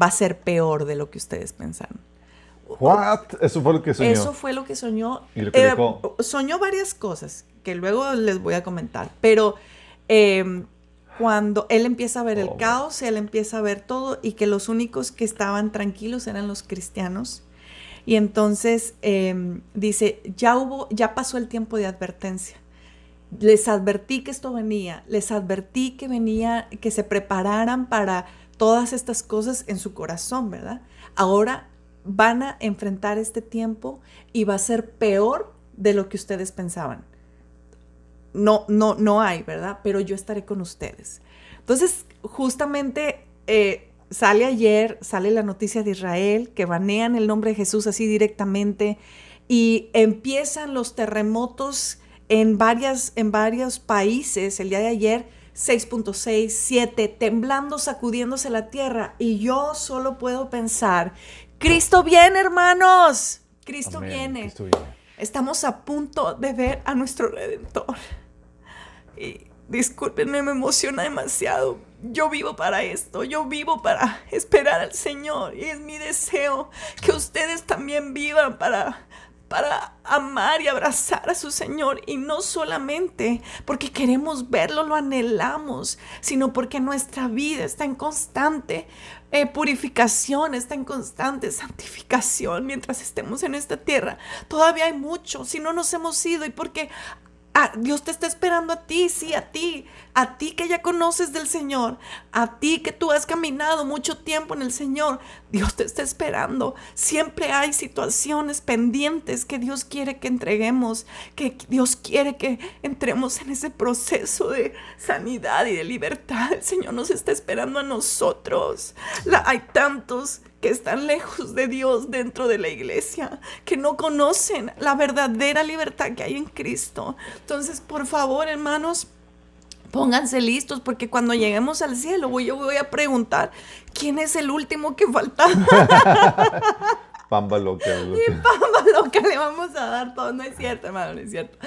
va a ser peor de lo que ustedes pensaron.
What? Eso fue lo que soñó.
Eso fue lo que soñó. Eh, soñó varias cosas que luego les voy a comentar, pero Em, cuando él empieza a ver el oh. caos, él empieza a ver todo y que los únicos que estaban tranquilos eran los cristianos. Y entonces em, dice, ya hubo, ya pasó el tiempo de advertencia. Les advertí que esto venía, les advertí que venía, que se prepararan para todas estas cosas en su corazón, ¿verdad? Ahora van a enfrentar este tiempo y va a ser peor de lo que ustedes pensaban no, no, no hay, ¿verdad? Pero yo estaré con ustedes. Entonces, justamente eh, sale ayer, sale la noticia de Israel, que banean el nombre de Jesús así directamente y empiezan los terremotos en, varias, en varios países. El día de ayer, 6.6, 7, temblando, sacudiéndose la tierra. Y yo solo puedo pensar, Cristo viene, hermanos. Cristo viene. Cristo viene. Estamos a punto de ver a nuestro Redentor. Y discúlpenme, me emociona demasiado. Yo vivo para esto, yo vivo para esperar al Señor y es mi deseo que ustedes también vivan para para amar y abrazar a su Señor. Y no solamente porque queremos verlo, lo anhelamos, sino porque nuestra vida está en constante eh, purificación, está en constante santificación mientras estemos en esta tierra. Todavía hay mucho, si no nos hemos ido y porque Ah, Dios te está esperando a ti, sí, a ti, a ti que ya conoces del Señor, a ti que tú has caminado mucho tiempo en el Señor. Dios te está esperando. Siempre hay situaciones pendientes que Dios quiere que entreguemos, que Dios quiere que entremos en ese proceso de sanidad y de libertad. El Señor nos está esperando a nosotros. hay tantos que están lejos de Dios dentro de la iglesia, que no conocen la verdadera libertad que hay en Cristo. Entonces, por favor, hermanos, pónganse listos porque cuando lleguemos al cielo, yo voy a preguntar, ¿quién es el último que falta?
Pamba loca.
Y pamba loca le vamos a dar todo. No es cierto, hermano, no es cierto.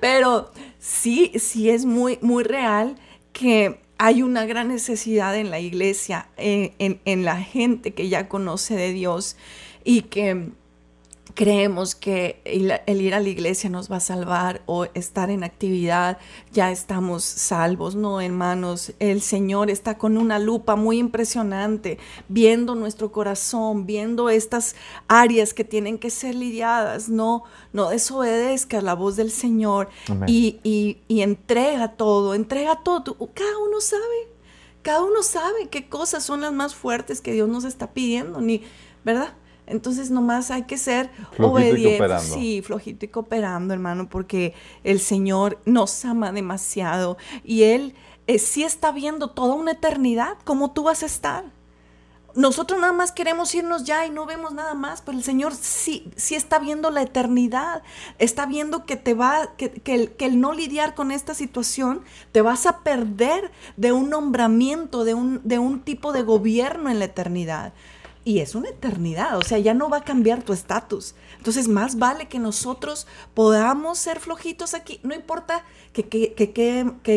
Pero sí, sí es muy, muy real que hay una gran necesidad en la iglesia, eh, en, la gente que ya conoce de Dios y que creemos que el, ir a la iglesia nos va a salvar o estar en actividad, ya estamos salvos. No, hermanos, el Señor está con una lupa muy impresionante, viendo nuestro corazón, viendo estas áreas que tienen que ser lidiadas. No, no desobedezcas la voz del Señor y, y, entrega todo, entrega todo. Cada uno sabe, cada uno sabe qué cosas son las más fuertes que Dios nos está pidiendo, ni, ¿verdad? Entonces nomás hay que ser obedientes. Sí, flojito y cooperando, hermano, porque el Señor nos ama demasiado y Él eh, sí está viendo toda una eternidad, cómo tú vas a estar. Nosotros nada más queremos irnos ya y no vemos nada más, pero el Señor sí, sí está viendo la eternidad, está viendo que te va, que, que, el, que el no lidiar con esta situación, te vas a perder de un nombramiento, de un, de un tipo de gobierno en la eternidad y es una eternidad, o sea, ya no va a cambiar tu estatus. Entonces, más vale que nosotros podamos ser flojitos aquí, no importa que,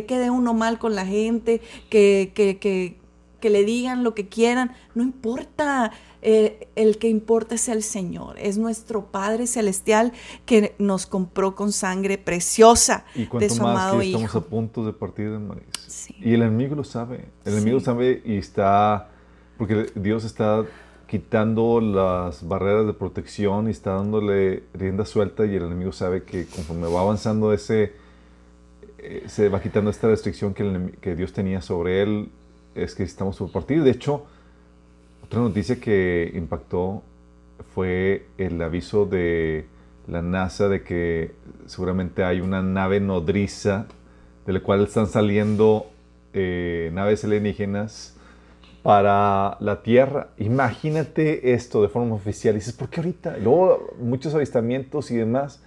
quede uno mal con la gente, que, que, le digan lo que quieran, no importa. Eh, el que importa es el Señor, es nuestro Padre Celestial que nos compró con sangre preciosa
y de su más amado que Estamos a punto de partir de Maris. Y el enemigo lo sabe, el enemigo sabe y está, porque Dios está quitando las barreras de protección y está dándole rienda suelta y el enemigo sabe que conforme va avanzando ese, eh, se va quitando esta restricción que, Dios tenía sobre él, es que estamos por partir. De hecho, otra noticia que impactó fue el aviso de la NASA de que seguramente hay una nave nodriza de la cual están saliendo eh, naves alienígenas para la Tierra. Imagínate esto de forma oficial. Y dices, ¿por qué ahorita? Luego, muchos avistamientos y demás.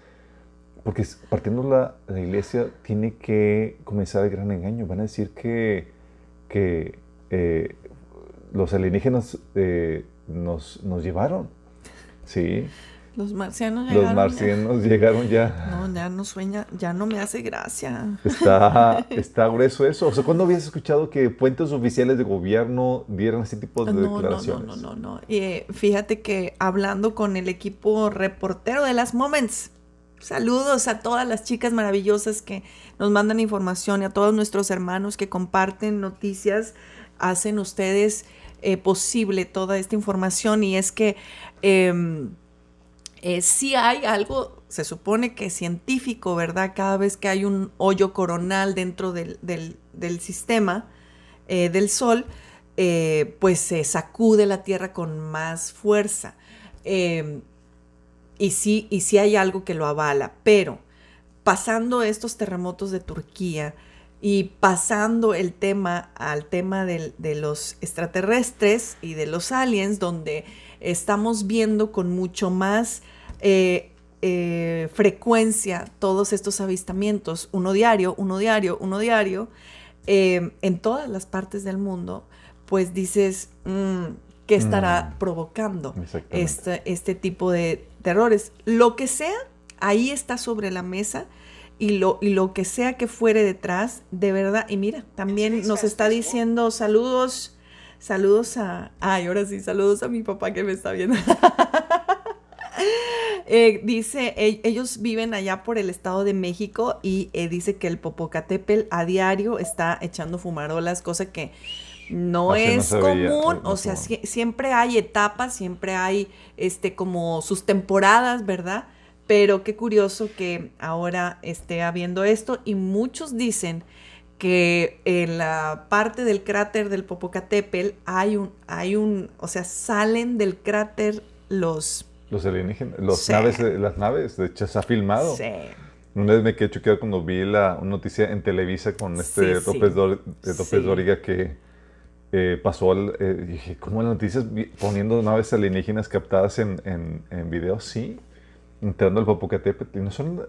Porque partiendo la, la iglesia, tiene que comenzar el gran engaño. Van a decir que, que eh, los alienígenas eh, nos, nos llevaron. Sí.
Los marcianos llegaron.
Los marcianos llegaron ya.
No, ya no sueña, ya no me hace gracia.
Está, está grueso eso. O sea, ¿cuándo habías escuchado que puentes oficiales de gobierno dieran ese tipo de declaraciones?
No, no, no, no. Y eh, fíjate que hablando con el equipo reportero de las Moments, saludos a todas las chicas maravillosas que nos mandan información y a todos nuestros hermanos que comparten noticias, hacen ustedes eh, posible toda esta información y es que... Eh, eh, sí hay algo, se supone que científico, ¿verdad? Cada vez que hay un hoyo coronal dentro del, sistema eh, del Sol, eh, pues se sacude la Tierra con más fuerza. Em, y, sí, y sí hay algo que lo avala, pero pasando estos terremotos de Turquía, y pasando el tema al tema de los extraterrestres y de los aliens, donde estamos viendo con mucho más eh, eh, frecuencia todos estos avistamientos, uno diario, uno diario, uno diario, eh, en todas las partes del mundo, pues dices, mm, ¿qué estará mm. provocando este, este tipo de terrores? Lo que sea, ahí está sobre la mesa. Y lo, y lo que sea que fuere detrás, de verdad, y mira, también nos está diciendo saludos, saludos a, ay, ahora sí, saludos a mi papá que me está viendo. Eh, dice, e, ellos viven allá por el Estado de México y eh, dice que el Popocatépetl a diario está echando fumarolas, cosa que no es común, o sea, siempre hay etapas, siempre hay este como sus temporadas, ¿verdad? Pero qué curioso que ahora esté habiendo esto y muchos dicen que en la parte del cráter del Popocatépetl hay un, hay un, o sea, salen del cráter los...
Los alienígenas, los naves, las naves, de hecho se ha filmado. Sí. Una vez me quedé choqueado cuando vi la una noticia en Televisa con este López, Dóriga que eh, pasó, al, eh, dije, ¿cómo las noticias poniendo naves alienígenas captadas en, en, en video? Sí, entrando al Popocatépetl. Y no son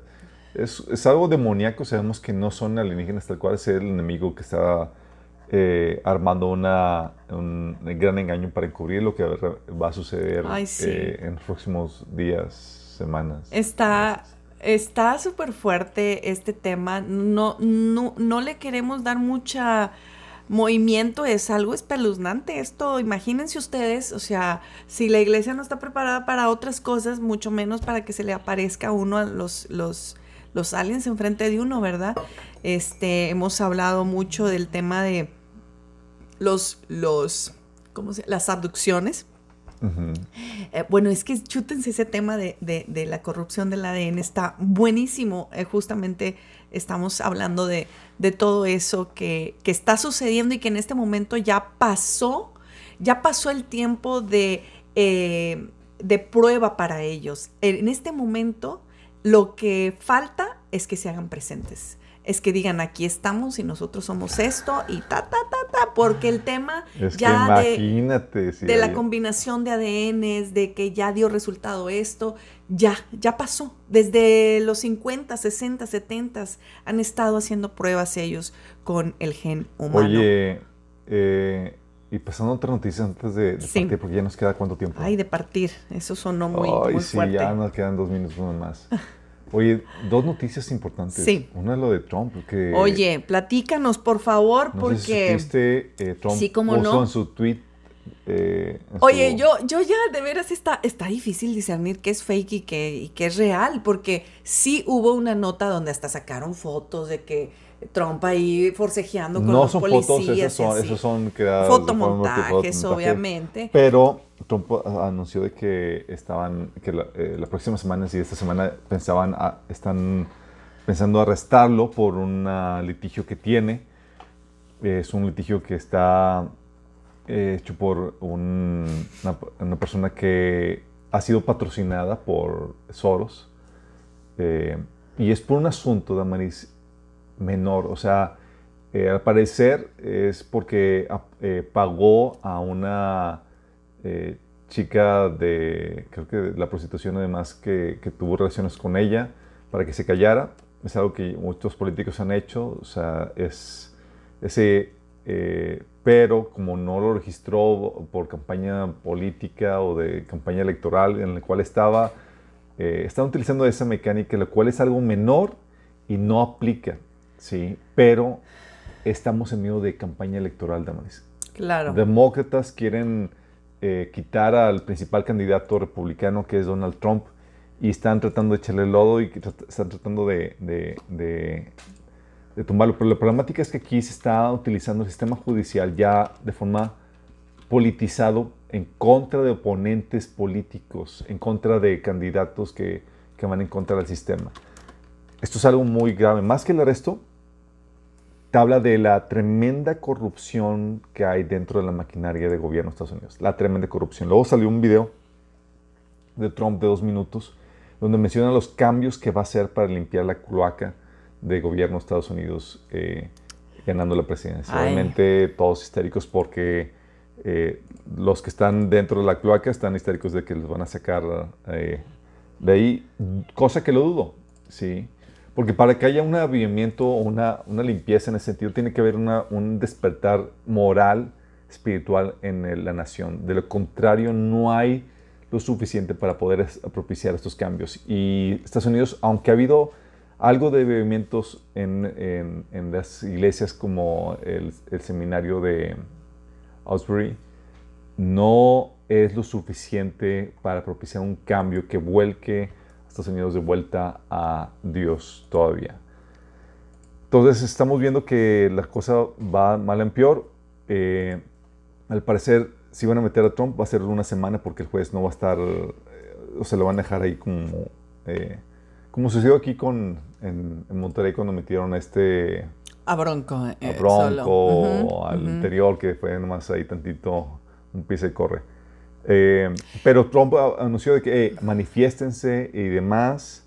es, es, algo demoníaco, sabemos que no son alienígenas tal cual, es el enemigo que está eh, armando una, un gran engaño para encubrir lo que va a suceder eh, en los próximos días, semanas.
Está... Está súper fuerte este tema. No, no, no le queremos dar mucha movimiento es algo espeluznante. Esto, imagínense ustedes, o sea, si la iglesia no está preparada para otras cosas, mucho menos para que se le aparezca a uno a los, los, los aliens enfrente de uno, ¿verdad? Este, hemos hablado mucho del tema de los, los, ¿cómo se Las abducciones. Eh, bueno, es que chútense ese tema de, la corrupción del ADN, está buenísimo. Eh, justamente estamos hablando de, todo eso que, está sucediendo y que en este momento ya pasó, ya pasó el tiempo de, eh, de prueba para ellos. En este momento lo que falta es que se hagan presentes. Es que digan, aquí estamos y nosotros somos esto y ta, ta, ta, ta, porque el tema ya de, de la combinación de ADNs, de que ya dio resultado esto, ya, ya pasó. Desde los 50, 60, 70 han estado haciendo pruebas ellos con el gen humano.
Oye, eh, y pasando otra noticia antes de, partir, porque ya nos queda cuánto tiempo.
Ay, de partir, eso sonó muy,
Ay, sí, ya nos quedan dos minutos más. Oye, dos noticias importantes. Sí. Una es lo de Trump. Que,
Oye, platícanos, por favor, porque...
Si eh, Trump sí, como puso no. en su tweet...
Eh, Oye, yo, yo ya de veras está, está difícil discernir qué es fake y qué, y qué es real, porque sí hubo una nota donde hasta sacaron fotos de que Trump ahí forcejeando con no los son policías. Fotos, esos
son, esos son creados
fotomontajes, obviamente.
Pero Trump anunció de que estaban, que la, eh, las próximas semanas y esta semana pensaban, están pensando arrestarlo por un litigio que tiene. Es un litigio que está eh, hecho por una, una, persona que ha sido patrocinada por Soros. Eh, y es por un asunto, Damaris, menor. O sea, eh, al parecer es porque eh, pagó a una eh, chica de, creo que de la prostitución además, que, tuvo relaciones con ella para que se callara. Es algo que muchos políticos han hecho. O sea, es ese, pero como no lo registró por campaña política o de campaña electoral en la cual estaba, están utilizando esa mecánica, la cual es algo menor y no aplica. Sí, pero estamos en medio de campaña electoral, Damaris.
Claro.
Demócratas quieren eh, quitar al principal candidato republicano, que es Donald Trump, y están tratando de echarle lodo y están tratando de, de, tumbarlo. Pero la problemática es que aquí se está utilizando el sistema judicial ya de forma politizado en contra de oponentes políticos, en contra de candidatos que, que van en contra del sistema. Esto es algo muy grave. Más que el arresto, te habla de la tremenda corrupción que hay dentro de la maquinaria de gobierno de Estados Unidos. La tremenda corrupción. Luego salió un video de Trump de dos minutos donde menciona los cambios que va a hacer para limpiar la cloaca de gobierno de Estados Unidos eh, ganando la presidencia. Obviamente todos histéricos porque eh, los que están dentro de la cloaca están histéricos de que los van a sacar eh, de ahí, cosa que lo dudo, ¿sí? Porque para que haya un avivamiento o una, limpieza en ese sentido, tiene que haber un despertar moral, espiritual en la nación. De lo contrario, no hay lo suficiente para poder propiciar estos cambios. Y Estados Unidos, aunque ha habido algo de avivamientos en, las iglesias como el, el seminario de Ausbury, no es lo suficiente para propiciar un cambio que vuelque Estados Unidos de vuelta a Dios todavía. Entonces estamos viendo que la cosa va mal en peor. Eh, al parecer, si van a meter a Trump, va a ser una semana porque el juez no va a estar, eh, o se lo van a dejar ahí como, eh, como sucedió aquí con, en, Monterrey cuando metieron a este...
A Bronco.
a Bronco, al interior, que fue nomás ahí tantito, un piso y corre. Pero Trump anunció de que manifiéstense y demás.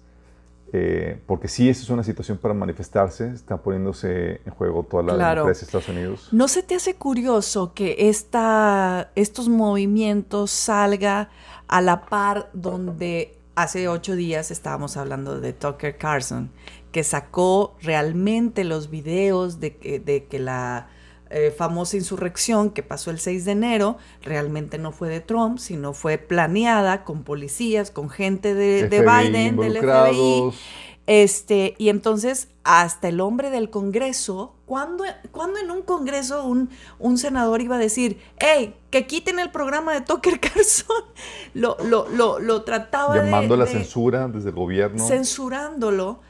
Eh, porque sí, esa es una situación para manifestarse, está poniéndose en juego toda la democracia de Estados Unidos.
¿No se te hace curioso que esta, estos movimientos salga a la par donde hace ocho días estábamos hablando de Tucker Carlson, que sacó realmente los videos de, de que la eh, famosa insurrección que pasó el 6 de enero realmente no fue de Trump, sino fue planeada con policías, con gente de, Biden, del FBI. Este, y entonces hasta el hombre del Congreso, ¿cuándo, en un Congreso un, un, senador iba a decir, hey, que quiten el programa de Tucker Carlson? Lo, lo, lo, lo trataba
Llamando la censura desde el gobierno.
Censurándolo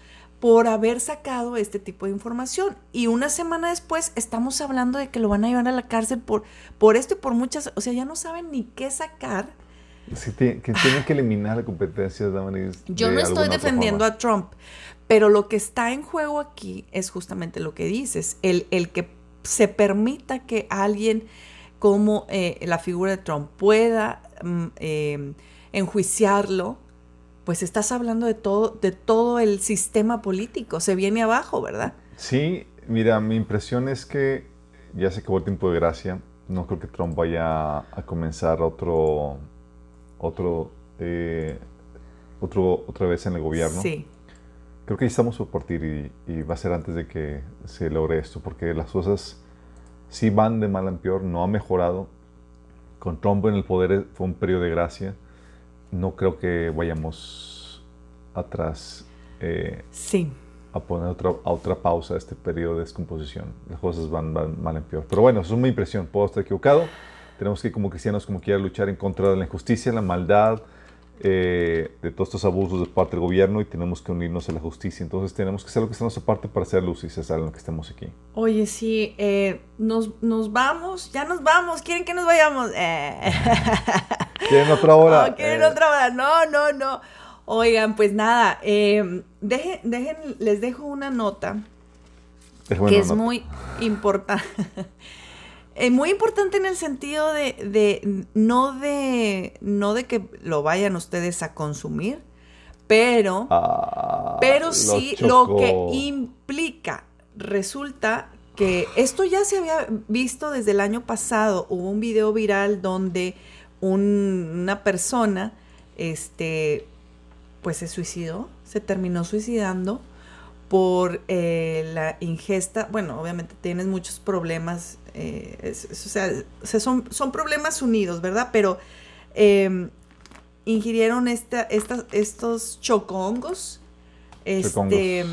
por haber sacado este tipo de información. Y una semana después estamos hablando de que lo van a llevar a la cárcel por, por esto y por muchas, o sea, ya no saben ni qué sacar.
Sí, que tienen que eliminar la competencia, de
Yo no estoy defendiendo a Trump, pero lo que está en juego aquí es justamente lo que dices, el, el que se permita que alguien como eh, la figura de Trump pueda mm, eh, enjuiciarlo pues estás hablando de todo, de todo el sistema político, se viene abajo, ¿verdad?
Sí, mira, mi impresión es que ya se acabó el tiempo de gracia, no creo que Trump vaya a comenzar otro, otro, eh, otro otra vez en el gobierno. Sí. Creo que ya estamos por partir y, va a ser antes de que se logre esto, porque las cosas sí van de mal en peor, no ha mejorado. Con Trump en el poder fue un periodo de gracia no creo que vayamos atrás eh,
sí.
a poner otra, a otra pausa a este periodo de descomposición. Las cosas van, mal en peor. Pero bueno, eso es mi impresión. Puedo estar equivocado. Tenemos que como cristianos como quiera luchar en contra de la injusticia, la maldad, eh, de todos estos abusos de parte del gobierno y tenemos que unirnos a la justicia. Entonces tenemos que hacer lo que está a nuestra parte para hacer luz y cesar en lo que estemos aquí.
Oye, sí, eh, nos, nos, vamos, ya nos vamos, ¿quieren que nos vayamos? Eh.
¿Quieren otra hora?
No, ¿Quieren otra hora? No, no, no. Oigan, pues nada, dejen, dejen, les dejo una nota que es muy importante. Es muy importante en el sentido de, no de no de que lo vayan ustedes a consumir, pero, ah, pero sí lo, que implica. Resulta que esto ya se había visto desde el año pasado. Hubo un video viral donde una persona, este, pues se suicidó, se terminó suicidando por eh, la ingesta. Bueno, obviamente tienes muchos problemas eh, o sea, son, son, problemas unidos, ¿verdad? Pero em, ingirieron esta, estos chocongos, este,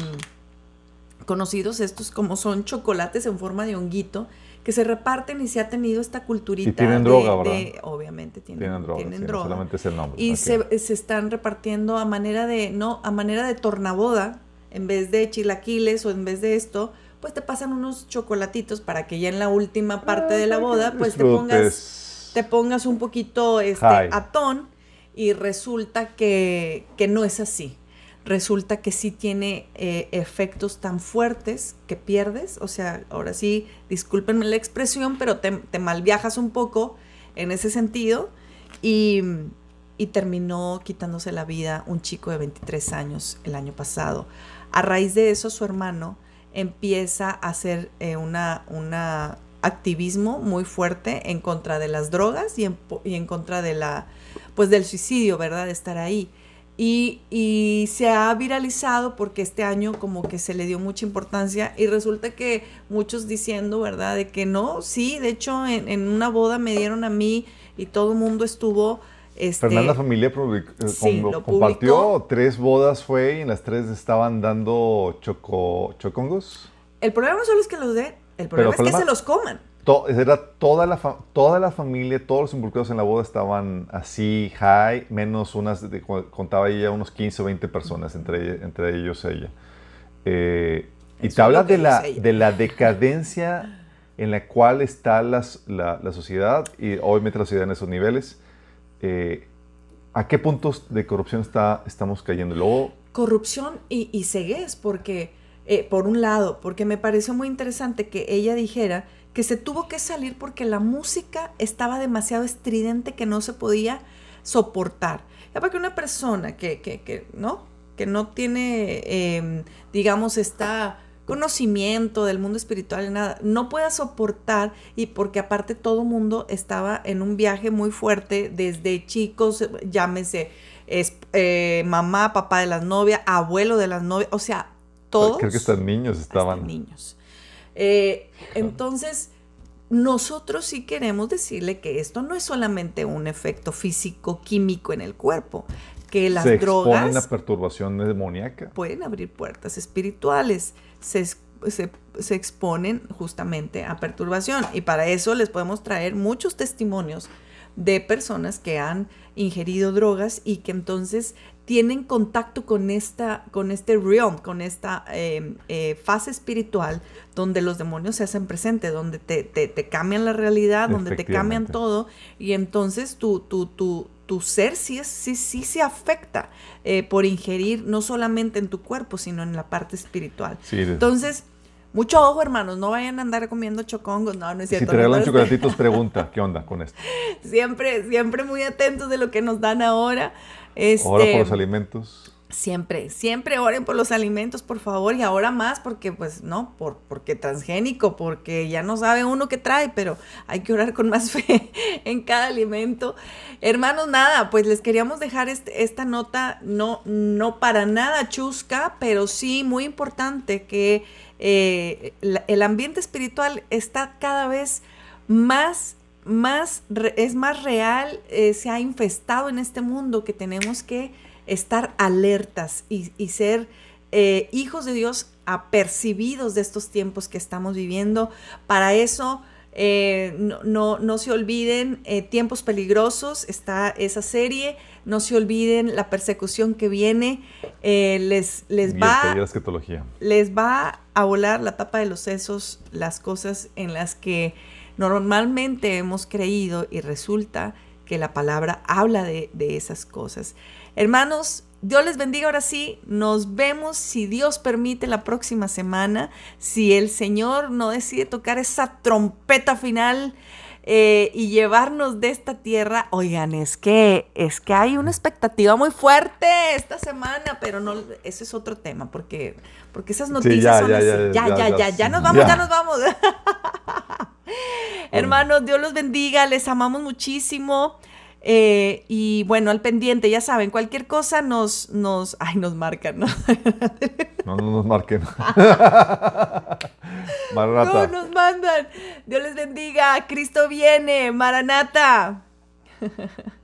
conocidos estos como son chocolates en forma de honguito, que se reparten y se ha tenido esta culturita. Y
tienen droga, ¿verdad?
obviamente
tienen, droga. Tienen droga. solamente es el nombre.
Y se, se, están repartiendo a manera de, no, a manera de tornaboda, en vez de chilaquiles o en vez de esto, pues te pasan unos chocolatitos para que ya en la última parte de la boda, pues te pongas, te pongas un poquito este, atón y resulta que, no es así. Resulta que sí tiene eh, efectos tan fuertes que pierdes. O sea, ahora sí, discúlpenme la expresión, pero te, malviajas un poco en ese sentido. Y, y terminó quitándose la vida un chico de 23 años el año pasado. A raíz de eso, su hermano empieza a hacer eh, una, una, activismo muy fuerte en contra de las drogas y en, y en, contra de la, pues del suicidio, ¿verdad? De estar ahí. Y, y, se ha viralizado porque este año como que se le dio mucha importancia y resulta que muchos diciendo, ¿verdad? De que no, sí, de hecho en, en una boda me dieron a mí y todo el mundo estuvo este,
Fernanda Familia eh, compartió tres bodas fue y en las tres estaban dando choco, chocongos.
El problema no solo es que los den, el problema es que se los coman.
Era toda la, toda la familia, todos los involucrados en la boda estaban así, high, menos unas, contaba ella, unos 15 o 20 personas, entre, entre ellos ella. Eh, y te habla de la, de la decadencia en la cual está las, la, la, sociedad y obviamente la sociedad en esos niveles. Eh, ¿A qué puntos de corrupción está, estamos cayendo? Luego,
corrupción y, y ceguez, porque, eh, por un lado, porque me pareció muy interesante que ella dijera que se tuvo que salir porque la música estaba demasiado estridente que no se podía soportar. Ya para que una persona que, que, que ¿no? que no tiene, em, digamos, está conocimiento del mundo espiritual, nada, no pueda soportar y porque aparte todo mundo estaba en un viaje muy fuerte desde chicos, llámese es, eh, mamá, papá de las novias, abuelo de las novias, o sea, todos.
Creo que estos niños estaban.
niños. Eh, entonces, nosotros sí queremos decirle que esto no es solamente un efecto físico, químico en el cuerpo, que las se drogas...
a perturbación demoníaca.
Pueden abrir puertas espirituales se, exponen justamente a perturbación. Y para eso les podemos traer muchos testimonios de personas que han ingerido drogas y que entonces tienen contacto con esta, con este realm, con esta em, eh, fase espiritual donde los demonios se hacen presentes, donde te, te, cambian la realidad, donde te cambian todo y entonces tu, tu, tu, tu ser sí, sí, sí se afecta eh, por ingerir no solamente en tu cuerpo, sino en la parte espiritual. entonces, mucho ojo, hermanos, no vayan a andar comiendo chocongos, no, no es cierto.
Si te regalan chocolatitos, pregunta, ¿qué onda con esto?
Siempre, siempre muy atentos de lo que nos dan ahora. Este,
ahora por los alimentos.
Siempre, siempre oren por los alimentos, por favor, y ahora más porque, pues, no, por, porque transgénico, porque ya no sabe uno qué trae, pero hay que orar con más fe en cada alimento. Hermanos, nada, pues les queríamos dejar este, esta nota, no, no para nada chusca, pero sí muy importante que eh, el ambiente espiritual está cada vez más más, es más real, eh, se ha infestado en este mundo que tenemos que estar alertas y, ser eh, hijos de Dios apercibidos de estos tiempos que estamos viviendo. Para eso, eh, no, no, se olviden eh, tiempos peligrosos, está esa serie, no se olviden la persecución que viene, les, les, va, les va a volar la tapa de los sesos las cosas en las que normalmente hemos creído y resulta que la palabra habla de, esas cosas. Hermanos, Dios les bendiga ahora sí. Nos vemos, si Dios permite, la próxima semana. Si el Señor no decide tocar esa trompeta final eh, y llevarnos de esta tierra. Oigan, es que, es que hay una expectativa muy fuerte esta semana, pero no, ese es otro tema, porque, porque esas noticias son así. Ya, ya, ya, ya, ya, nos vamos, ya nos vamos. Hermanos, Dios los bendiga, les amamos muchísimo. Eh, y bueno, al pendiente, ya saben, cualquier cosa nos, nos, ay, nos marcan, ¿no?
no, no nos marquen.
Maranata. No, nos mandan. Dios les bendiga. Cristo viene. Maranata.